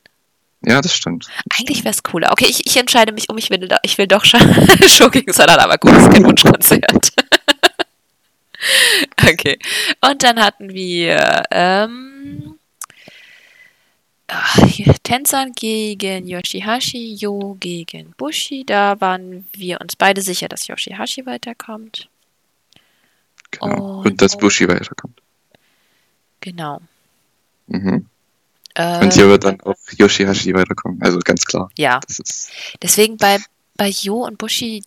Ja, das stimmt. Eigentlich wäre es cooler. Okay, ich, ich entscheide mich um, ich will, ich will doch [LAUGHS] Sho gegen Sanada, aber gut, ist kein Wunschkonzert. [LAUGHS] [LAUGHS] okay. Und dann hatten wir ähm, ah, Tenzan gegen Yoshihashi, Yo gegen Bushi. Da waren wir uns beide sicher, dass Yoshihashi weiterkommt. Genau. Und- Und dass Bushi weiterkommt. Genau. Mhm. Äh, Und hier wird dann auch Yoshihashi weiterkommen. Also ganz klar. ja, deswegen bei, bei Yo und Bushi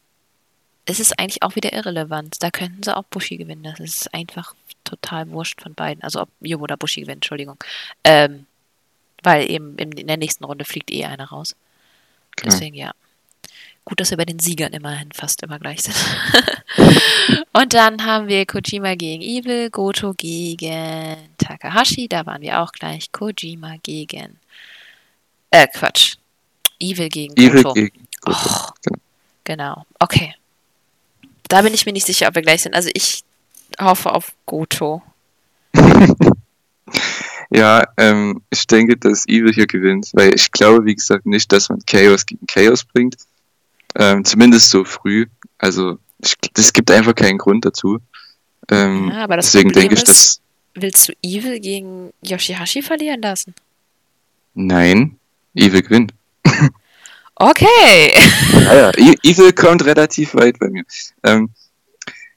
ist es eigentlich auch wieder irrelevant. Da könnten sie auch Bushi gewinnen. Das ist einfach total wurscht von beiden. Also ob Yo oder Bushi gewinnt, Entschuldigung. Ähm, weil eben in, der nächsten Runde fliegt eh einer raus. genau. Deswegen ja. Gut, dass wir bei den Siegern immerhin fast immer gleich sind. [LAUGHS] Und dann haben wir Kojima gegen Evil, Goto gegen Takahashi. Da waren wir auch gleich. Kojima gegen. Äh, Quatsch. Evil gegen Evil Goto. gegen Goto. Oh. Genau. Okay. Da bin ich mir nicht sicher, ob wir gleich sind. Also ich hoffe auf Goto. [LAUGHS] Ja, ähm, ich denke, dass Evil hier gewinnt, weil ich glaube, wie gesagt, nicht, dass man Chaos gegen Chaos bringt. Ähm, zumindest so früh. Also, es gibt einfach keinen Grund dazu. Ähm, Ja, aber das deswegen Problem denke ich, dass. Willst du Evil gegen Yoshihashi verlieren lassen? Nein, Evil gewinnt. Okay. Ah ja, E- Evil kommt relativ weit bei mir. Ähm,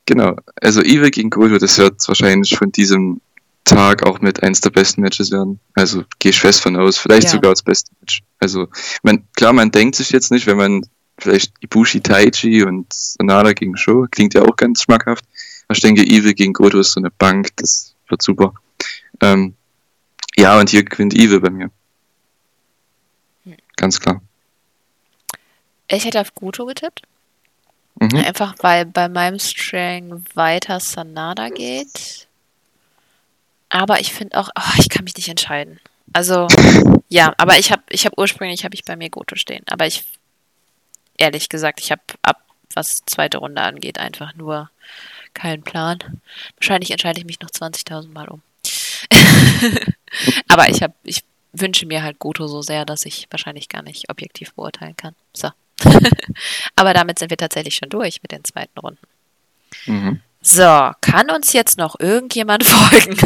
genau, also Evil gegen Goto, das wird wahrscheinlich von diesem Tag auch mit eins der besten Matches werden. Also gehe ich fest von aus. Vielleicht Ja. sogar das beste Match. Also, man, klar, man denkt sich jetzt nicht, wenn man vielleicht Ibushi Taichi und Sonada gegen Show, klingt ja auch ganz schmackhaft. Aber ich denke, Evil gegen Goto ist so eine Bank, das wird super. Ähm, Ja, und hier gewinnt Evil bei mir. Hm. Ganz klar. Ich hätte auf Goto getippt. Mhm. Einfach weil bei meinem Strang weiter Sanada geht. Aber ich finde auch, oh, ich kann mich nicht entscheiden. Also, [LAUGHS] ja, aber ich habe ich hab ursprünglich habe ich bei mir Goto stehen. Aber ich, ehrlich gesagt, ich habe ab, was zweite Runde angeht, einfach nur keinen Plan. Wahrscheinlich entscheide ich mich noch 20.000 Mal um. [LAUGHS] aber ich habe, ich wünsche mir halt Goto so sehr, dass ich wahrscheinlich gar nicht objektiv beurteilen kann. So. [LAUGHS] aber damit sind wir tatsächlich schon durch mit den zweiten Runden. Mhm. So, kann uns jetzt noch irgendjemand [LAUGHS] folgen?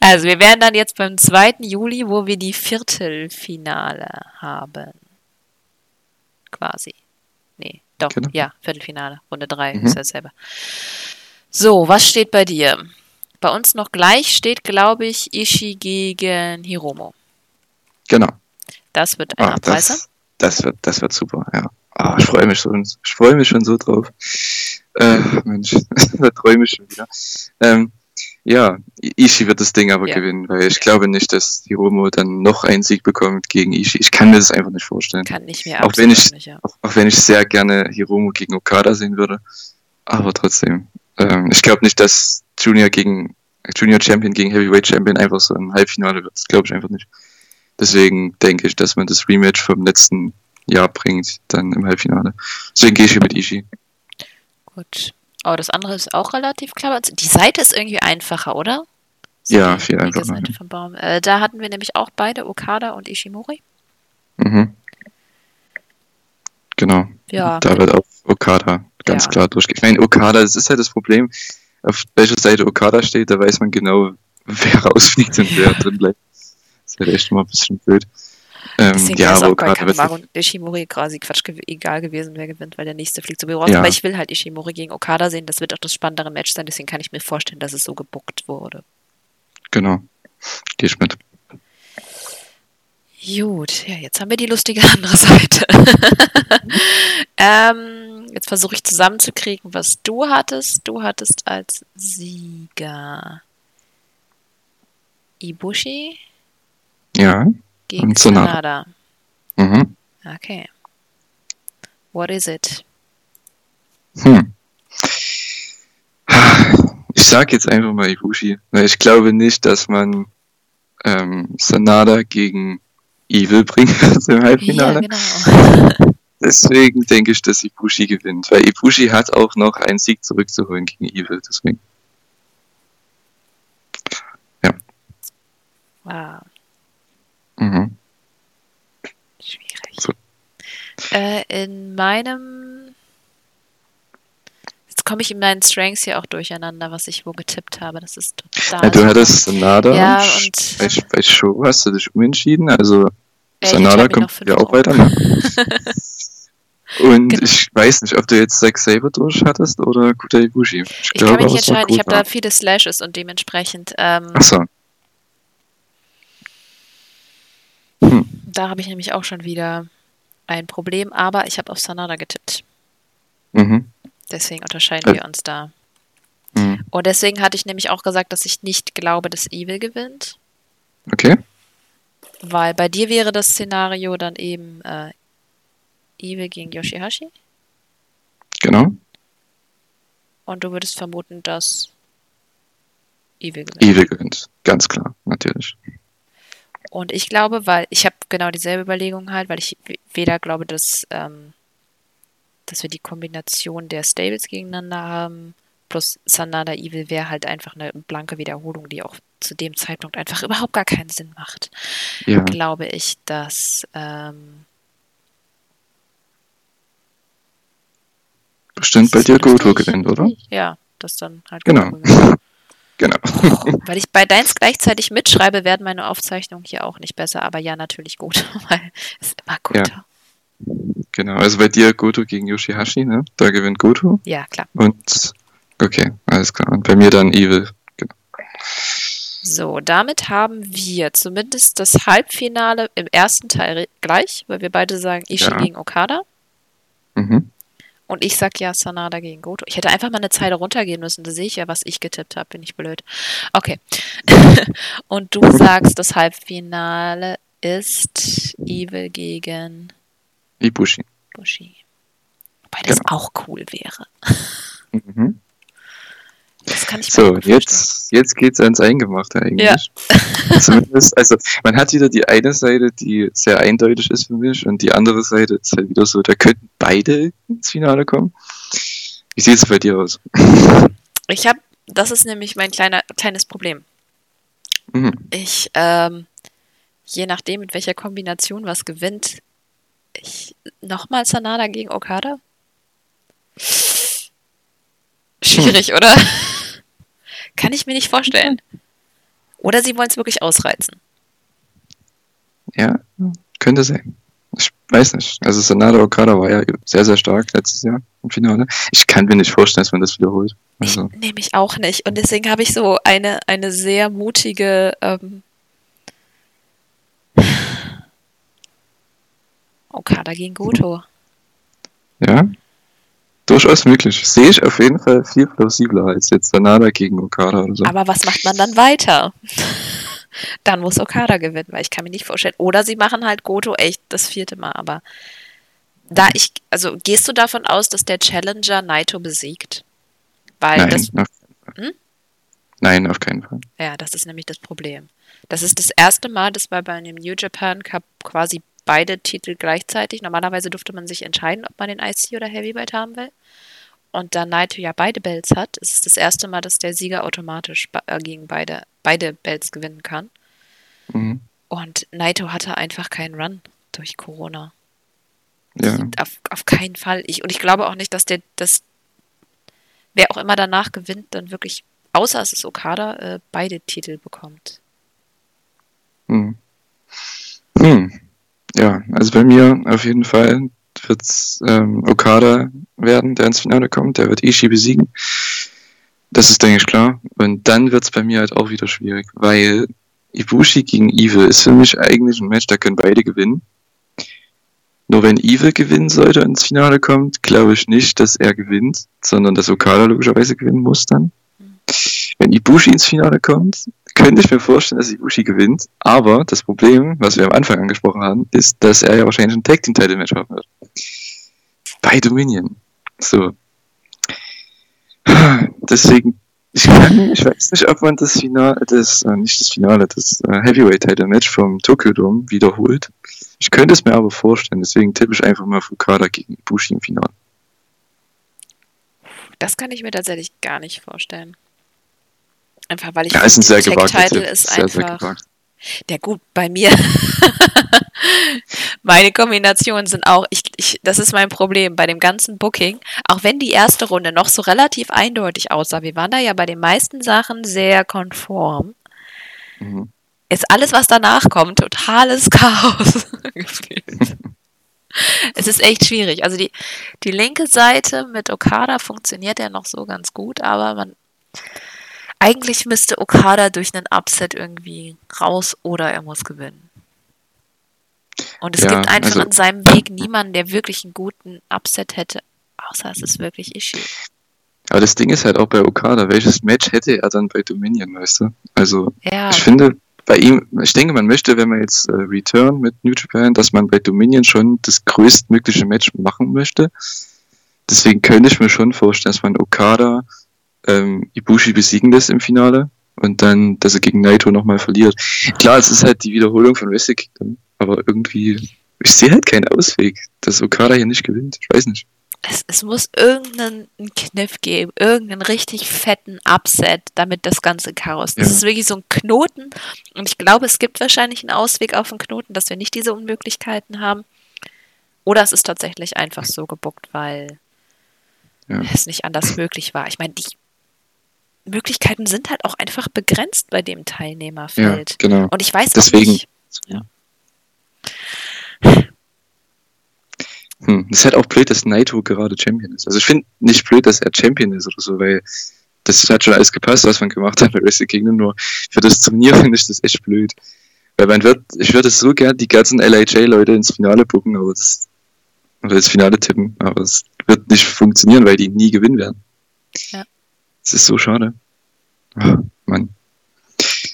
also, wir wären dann jetzt beim 2. Juli, wo wir die Viertelfinale haben. Quasi. Nee, doch, Genau. ja, Viertelfinale. Runde 3 Mhm. ist dasselbe. So, was steht bei dir? Bei uns noch gleich steht, glaube ich, Ishii gegen Hiromo. Genau. Das wird ein Ah, Abreißer. das, das, wird, das wird super, ja. Ah, ich freue mich schon. Ich freue mich schon so drauf. Äh, Mensch, [LAUGHS] da träume ich schon wieder. Ähm, ja, Ishii wird das Ding aber Ja. gewinnen, weil ich glaube nicht, dass Hiromo dann noch einen Sieg bekommt gegen Ishii. Ich kann mir das einfach nicht vorstellen. Kann nicht mehr Auch wenn ich- nicht, ja. Auch, auch wenn ich sehr gerne Hiromo gegen Okada sehen würde. Aber trotzdem. Ähm, ich glaube nicht, dass Junior gegen Junior Champion gegen Heavyweight Champion einfach so ein Halbfinale wird. Das glaube ich einfach nicht. Deswegen denke ich, dass man das Rematch vom letzten Jahr bringt, dann im Halbfinale. Deswegen gehe ich hier mit Ishii. Gut. Aber das andere ist auch relativ klar. Die Seite ist irgendwie einfacher, oder? So Ja, viel einfacher, Seite vom Baum. Äh, da hatten wir nämlich auch beide, Okada und Ishimori. Mhm. Genau. Ja, Da wird auch Okada ganz Ja. klar durchgehen. Ich meine, Okada, das ist halt das Problem, auf welcher Seite Okada steht, da weiß man genau, [LAUGHS] wer rausfliegt und wer drin bleibt. Das halt echt immer ein bisschen blöd. Ähm, deswegen ja, wäre es aber auch bei Kanemaru und Ishimori quasi Quatsch gew egal gewesen, wer gewinnt, weil der nächste fliegt sowieso raus. Ja. Aber ich will halt Ishimori gegen Okada sehen. Das wird auch das spannendere Match sein. Deswegen kann ich mir vorstellen, dass es so gebuckt wurde. Genau. Geh ich mit. Gut, ja, jetzt haben wir die lustige [LAUGHS] andere Seite. [LAUGHS] ähm, jetzt versuche ich zusammenzukriegen, was du hattest. Du hattest als Sieger Ibushi Ja. gegen Und Sanada. Sanada. Mhm. Okay. What is it? Hm. Ich sag jetzt einfach mal Ibushi, weil ich glaube nicht, dass man ähm, Sanada gegen Evil bringen [LAUGHS] wird im Ja, Halbfinale. genau. [LAUGHS] Deswegen denke ich, dass Ibushi gewinnt, weil Ibushi hat auch noch einen Sieg zurückzuholen gegen Evil. Deswegen. Wow, Mhm. schwierig. So. Äh, in meinem. Jetzt komme ich in meinen Strengths hier auch durcheinander, was ich wo getippt habe. Das ist total. Ja, du hattest Sanada Ja, und, bei, bei Show hast du dich umentschieden, also ich Sanada kommt ja auch weiter. Ne? [LAUGHS] Und Genau. ich weiß nicht, ob du jetzt Zack Saber durch hattest oder Kuta Ibushi. Ich, Ich kann mich nicht entscheiden. Ich habe Kuta. da viele Slashes und dementsprechend. Ähm, Da habe ich nämlich auch schon wieder ein Problem, aber ich habe auf Sanada getippt. mhm. Deswegen unterscheiden Äh. wir uns da. Mhm. Und deswegen hatte ich nämlich auch gesagt, dass ich nicht glaube, dass Evil gewinnt. Okay. Weil bei dir wäre das Szenario dann eben äh, Evil gegen Yoshihashi. Genau. Und du würdest vermuten, dass Evil gewinnt. Evil gewinnt. Ganz klar, natürlich. Und ich glaube, weil ich habe genau dieselbe Überlegung halt, weil ich weder glaube, dass, ähm, dass wir die Kombination der Stables gegeneinander haben, plus Sanada Evil wäre halt einfach eine blanke Wiederholung, die auch zu dem Zeitpunkt einfach [LAUGHS] überhaupt gar keinen Sinn macht. Ja. Glaube ich, dass ähm, Bestimmt bei dir Goto gewinnt, oder? ja, das dann halt Genau. Gewinnt. [LAUGHS] Genau. [LAUGHS] Weil ich bei deins gleichzeitig mitschreibe, werden meine Aufzeichnungen hier auch nicht besser, aber ja, natürlich gut, [LAUGHS] weil es ist immer gut. Ja. Genau. Also bei dir Goto gegen Yoshihashi, ne? Da gewinnt Goto. ja klar. Und okay, alles klar. Und bei mir dann Evil. Genau. So, damit haben wir zumindest das Halbfinale im ersten Teil gleich, weil wir beide sagen Ishii Ja. gegen Okada. Mhm. Und ich sag ja Sanada gegen Goto. Ich hätte einfach mal eine Zeile runtergehen müssen. Da sehe ich ja, was ich getippt habe. Bin ich blöd. Okay. [LAUGHS] Und du sagst, das Halbfinale ist Evil gegen Ibushi. Bushi. Wobei das Genau. auch cool wäre. [LAUGHS] Mhm. Das kann ich mir So, jetzt, jetzt geht's ans Eingemachte eigentlich. [LAUGHS] Zumindest, also man hat wieder die eine Seite, die sehr eindeutig ist für mich und die andere Seite ist halt wieder so, da könnten beide ins Finale kommen. Wie sieht es bei dir aus? [LAUGHS] Ich habe, das ist nämlich mein kleiner, kleines Problem. Mhm. Ich, ähm, je nachdem, mit welcher Kombination was gewinnt, ich nochmal Sanada gegen Okada? Schwierig, oder? [LAUGHS] Kann ich mir nicht vorstellen. Oder sie wollen es wirklich ausreizen. Ja, könnte sein. Ich weiß nicht. Also Sanada Okada war ja sehr, sehr stark letztes Jahr im Finale. Ich kann mir nicht vorstellen, dass man das wiederholt. Ich Also, nehme ich auch nicht. Und deswegen habe ich so eine, eine sehr mutige ähm, [SIGHS] Okada gegen Goto. ja, durchaus möglich. Sehe ich auf jeden Fall viel plausibler als jetzt Sanada gegen Okada oder so. Aber was macht man dann weiter? [LAUGHS] Dann muss Okada gewinnen, weil ich kann mir nicht vorstellen. Oder sie machen halt Goto echt das vierte Mal. Aber da ich, also gehst du davon aus, dass der Challenger Naito besiegt? Weil Nein, das, auf keinen Fall. Hm? Nein, auf keinen Fall. ja, das ist nämlich das Problem. Das ist das erste Mal, dass wir bei einem New Japan Cup quasi beide Titel gleichzeitig. Normalerweise durfte man sich entscheiden, ob man den IC oder Heavyweight haben will. Und da Naito ja beide Belts hat, ist es das erste Mal, dass der Sieger automatisch äh, gegen beide, beide Belts gewinnen kann. Mhm. Und Naito hatte einfach keinen Run durch Corona. Ja, Auf, auf keinen Fall. Ich, und ich glaube auch nicht, dass der, dass wer auch immer danach gewinnt, dann wirklich, außer es ist Okada, äh, beide Titel bekommt. Hm. Hm. Ja, also bei mir auf jeden Fall wird es ähm, Okada werden, der ins Finale kommt. Der wird Ishii besiegen. Das ist, denke ich, klar. Und dann wird es bei mir halt auch wieder schwierig, weil Ibushi gegen Evil ist für mich eigentlich ein Match, da können beide gewinnen. Nur wenn Evil gewinnen sollte und ins Finale kommt, glaube ich nicht, dass er gewinnt, sondern dass Okada logischerweise gewinnen muss dann. Wenn Ibushi ins Finale kommt, könnte ich mir vorstellen, dass Ibushi gewinnt. Aber das Problem, was wir am Anfang angesprochen haben, ist, dass er ja wahrscheinlich ein Tag Team Title Match haben wird. Bei Dominion. So. Deswegen, ich kann, ich weiß nicht, ob man das Finale, das, äh, nicht das Finale, das äh, Heavyweight Title Match vom Tokyo Dome wiederholt. Ich könnte es mir aber vorstellen, deswegen tippe ich einfach mal Fukada gegen Ibushi im Finale. Das kann ich mir tatsächlich gar nicht vorstellen. Einfach weil ich Ja, ist ein sehr Tipp. ist Sehr, sehr einfach. gewagt. Ja gut, bei mir. [LAUGHS] Meine Kombinationen sind auch, ich, ich, das ist mein Problem bei dem ganzen Booking. Auch wenn die erste Runde noch so relativ eindeutig aussah, wir waren da ja bei den meisten Sachen sehr konform, Mhm. ist alles, was danach kommt, totales [LAUGHS] Chaos gefühlt. Es ist echt schwierig. Also die, die linke Seite mit Okada funktioniert ja noch so ganz gut, aber man eigentlich müsste Okada durch einen Upset irgendwie raus oder er muss gewinnen. Und es Ja, gibt einfach also- in seinem Weg niemanden, der wirklich einen guten Upset hätte, außer es ist wirklich Ishii. Aber das Ding ist halt auch bei Okada, welches Match hätte er dann bei Dominion, weißt du? Also, Ja, ich finde, bei ihm, ich denke, man möchte, wenn man jetzt äh, Return mit New Japan, dass man bei Dominion schon das größtmögliche Match machen möchte. Deswegen könnte ich mir schon vorstellen, dass man Okada ähm, Ibushi besiegen lässt im Finale und dann, dass er gegen Naito nochmal verliert. Klar, es ist halt die Wiederholung von Wrestle Kingdom, aber irgendwie, ich sehe halt keinen Ausweg, dass Okada hier nicht gewinnt. Ich weiß nicht. es, es muss irgendeinen Kniff geben, irgendeinen richtig fetten Upset, damit das ganze Chaos. Das Ja. ist wirklich so ein Knoten. Und ich glaube, es gibt wahrscheinlich einen Ausweg auf den Knoten, dass wir nicht diese Unmöglichkeiten haben. Oder es ist tatsächlich einfach so gebuckt, weil Ja. es nicht anders möglich war. Ich meine, die Möglichkeiten sind halt auch einfach begrenzt bei dem Ja, Teilnehmerfeld. genau. Und ich weiß Deswegen- auch nicht. Ja. Hm, das ist halt auch blöd, dass Naito gerade Champion ist. Also ich finde nicht blöd, dass er Champion ist oder so, weil das hat schon alles gepasst, was man gemacht hat [LAUGHS] bei Wrestle Kingdom, nur für das Turnier [LAUGHS] finde ich das echt blöd. Weil man wird, ich würde so gern die ganzen LIJ-Leute ins Finale bucken, aber das oder das Finale tippen, aber es wird nicht funktionieren, weil die nie gewinnen werden. Ja. Es ist so schade. Oh, Mann.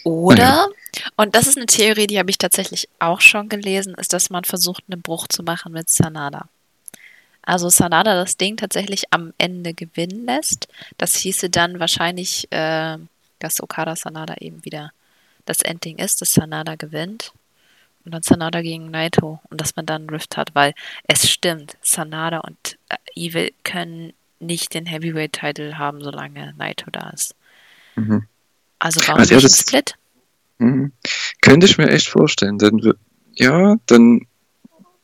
Oder, und das ist eine Theorie, die habe ich tatsächlich auch schon gelesen, ist, dass man versucht, einen Bruch zu machen mit Sanada. Also Sanada das Ding tatsächlich am Ende gewinnen lässt. Das hieße dann wahrscheinlich, äh, dass Okada Sanada eben wieder das Endding ist, dass Sanada gewinnt. Und dann Sanada gegen Naito. Und dass man dann einen Rift hat, weil es stimmt, Sanada und äh, Evil können nicht den Heavyweight-Title haben, solange Naito da ist. Mhm. Also warum Also ja, das- Split? Mhm. Könnte ich mir echt vorstellen. Dann, wür- ja, dann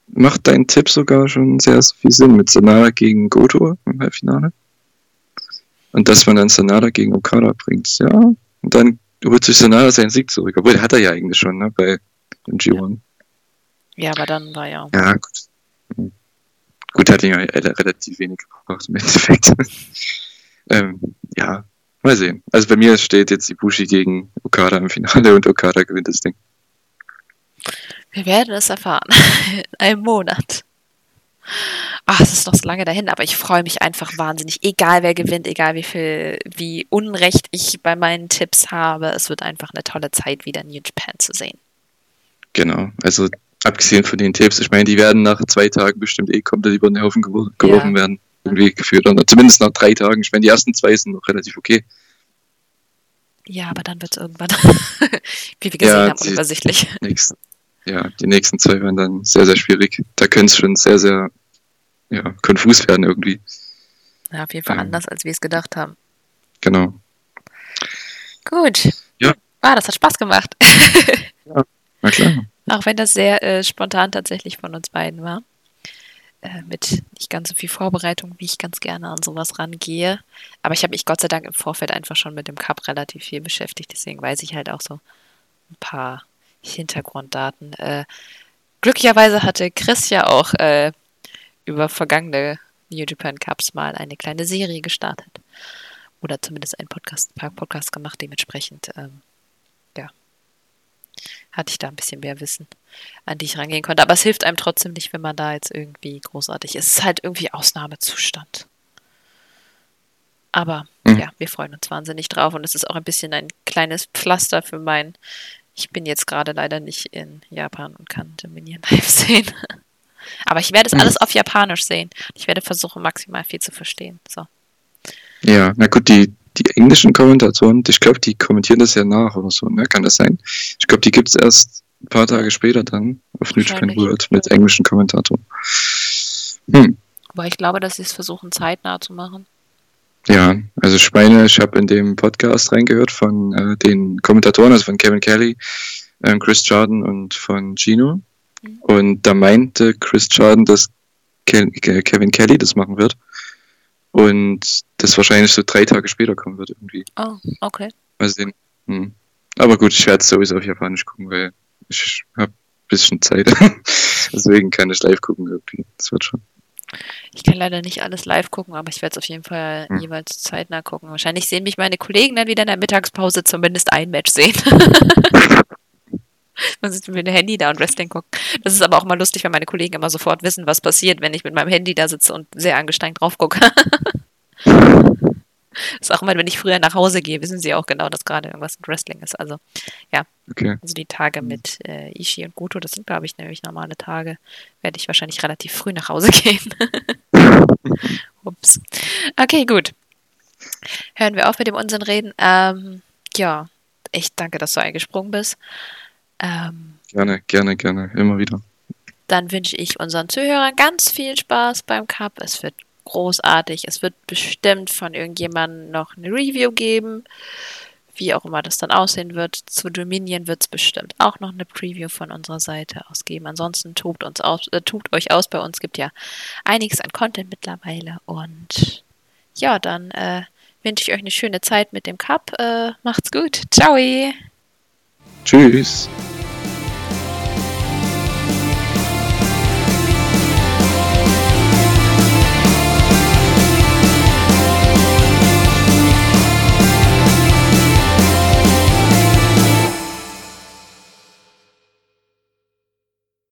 macht dein Tipp sogar schon sehr viel Sinn mit Sanada gegen Goto im Halbfinale. Und dass man dann Sanada gegen Okada bringt. Ja, und dann holt sich Sanada seinen Sieg zurück. Obwohl, hat er ja eigentlich schon, ne, bei dem G1. Ja, aber dann war ja. Ja, gut. Gut, hat ihn ja re- relativ wenig gebracht im Endeffekt. [LAUGHS] ähm, ja, mal sehen. Also bei mir steht jetzt Ibushi gegen Okada im Finale und Okada gewinnt das Ding. Wir werden es erfahren. [LAUGHS] In einem Monat. Ach, es ist noch so lange dahin, aber ich freue mich einfach wahnsinnig. Egal wer gewinnt, egal wie viel, wie Unrecht ich bei meinen Tipps habe, es wird einfach eine tolle Zeit, wieder New Japan zu sehen. Genau, also abgesehen von den Tipps, ich meine, die werden nach zwei Tagen bestimmt eh komplett über den Haufen gewor- geworfen Ja. werden. Irgendwie geführt. Oder zumindest nach drei Tagen. Ich meine, die ersten zwei sind noch relativ okay. Ja, aber dann wird es irgendwann, [LAUGHS] wie wir gesehen Ja, haben, unübersichtlich. [LAUGHS] Nächsten, ja, die nächsten zwei werden dann sehr, sehr schwierig. Da könnte es schon sehr, sehr ja, konfus werden irgendwie. Ja, auf jeden Fall Ähm. anders, als wir es gedacht haben. Genau. Gut. Ja. Ah, das hat Spaß gemacht. [LAUGHS] Na klar. Auch wenn das sehr äh, spontan tatsächlich von uns beiden war. Äh, mit nicht ganz so viel Vorbereitung, wie ich ganz gerne an sowas rangehe. Aber ich habe mich Gott sei Dank im Vorfeld einfach schon mit dem Cup relativ viel beschäftigt. Deswegen weiß ich halt auch so ein paar Hintergrunddaten. Äh, glücklicherweise hatte Chris ja auch äh, über vergangene New Japan Cups mal eine kleine Serie gestartet. Oder zumindest einen Podcast, paar Podcast gemacht. Dementsprechend ähm, hatte ich da ein bisschen mehr Wissen, an die ich rangehen konnte. Aber es hilft einem trotzdem nicht, wenn man da jetzt irgendwie großartig ist. Es ist halt irgendwie Ausnahmezustand. Aber Mhm. ja, wir freuen uns wahnsinnig drauf und es ist auch ein bisschen ein kleines Pflaster für mein. Ich bin jetzt gerade leider nicht in Japan und kann Dominion [LAUGHS] live sehen. Aber ich werde es Mhm. alles auf Japanisch sehen. Ich werde versuchen, maximal viel zu verstehen. So. Ja, na gut, die, die englischen Kommentatoren, ich glaube, die kommentieren das ja nach oder so, ne? Kann das sein? Ich glaube, die gibt es erst ein paar Tage später dann auf Wahrscheinlich. World mit englischen Kommentatoren. Hm. Wobei ich glaube, dass sie es versuchen, zeitnah zu machen. Ja, also ich meine, ich habe in dem Podcast reingehört von äh, den Kommentatoren, also von Kevin Kelly, ähm, Chris Jordan und von Gino. Mhm. Und da meinte Chris Jordan, dass Ke- Kevin Kelly das machen wird. Und das wahrscheinlich so drei Tage später kommen wird irgendwie. Oh, okay. Mal sehen. Hm. Aber gut, ich werde es sowieso auf Japanisch gucken, weil ich habe ein bisschen Zeit. [LAUGHS] Deswegen kann ich live gucken irgendwie. Das wird schon. Ich kann leider nicht alles live gucken, aber ich werde es auf jeden Fall Hm. jeweils zeitnah gucken. Wahrscheinlich sehen mich meine Kollegen dann wieder in der Mittagspause zumindest ein Match sehen. [LAUGHS] [LAUGHS] [LAUGHS] Man sitzt mit dem Handy da und Wrestling gucken. Das ist aber auch mal lustig, weil meine Kollegen immer sofort wissen, was passiert, wenn ich mit meinem Handy da sitze und sehr angestrengt drauf gucke. Das [LAUGHS] ist auch immer, wenn ich früher nach Hause gehe, wissen sie auch genau, dass gerade irgendwas mit Wrestling ist. Also, Okay. also die Tage mit äh, Ishii und Goto, das sind, glaube ich, nämlich normale Tage, werde ich wahrscheinlich relativ früh nach Hause [LAUGHS] gehen. Ups. Okay, gut. Hören wir auf mit dem Unsinn reden. Ähm, ja, echt danke, dass du eingesprungen bist. Ähm, Gerne, gerne, gerne. Immer wieder. dann wünsche ich unseren Zuhörern ganz viel Spaß beim Cup. Es wird großartig. Es wird bestimmt von irgendjemandem noch eine Review geben. Wie auch immer das dann aussehen wird. Zu Dominion wird es bestimmt auch noch eine Preview von unserer Seite aus geben. Ansonsten tobt, uns aus, äh, tobt euch aus. Bei uns gibt ja einiges an Content mittlerweile. Und ja, dann äh, wünsche ich euch eine schöne Zeit mit dem Cup. Äh, macht's gut. Ciao. Tschüss.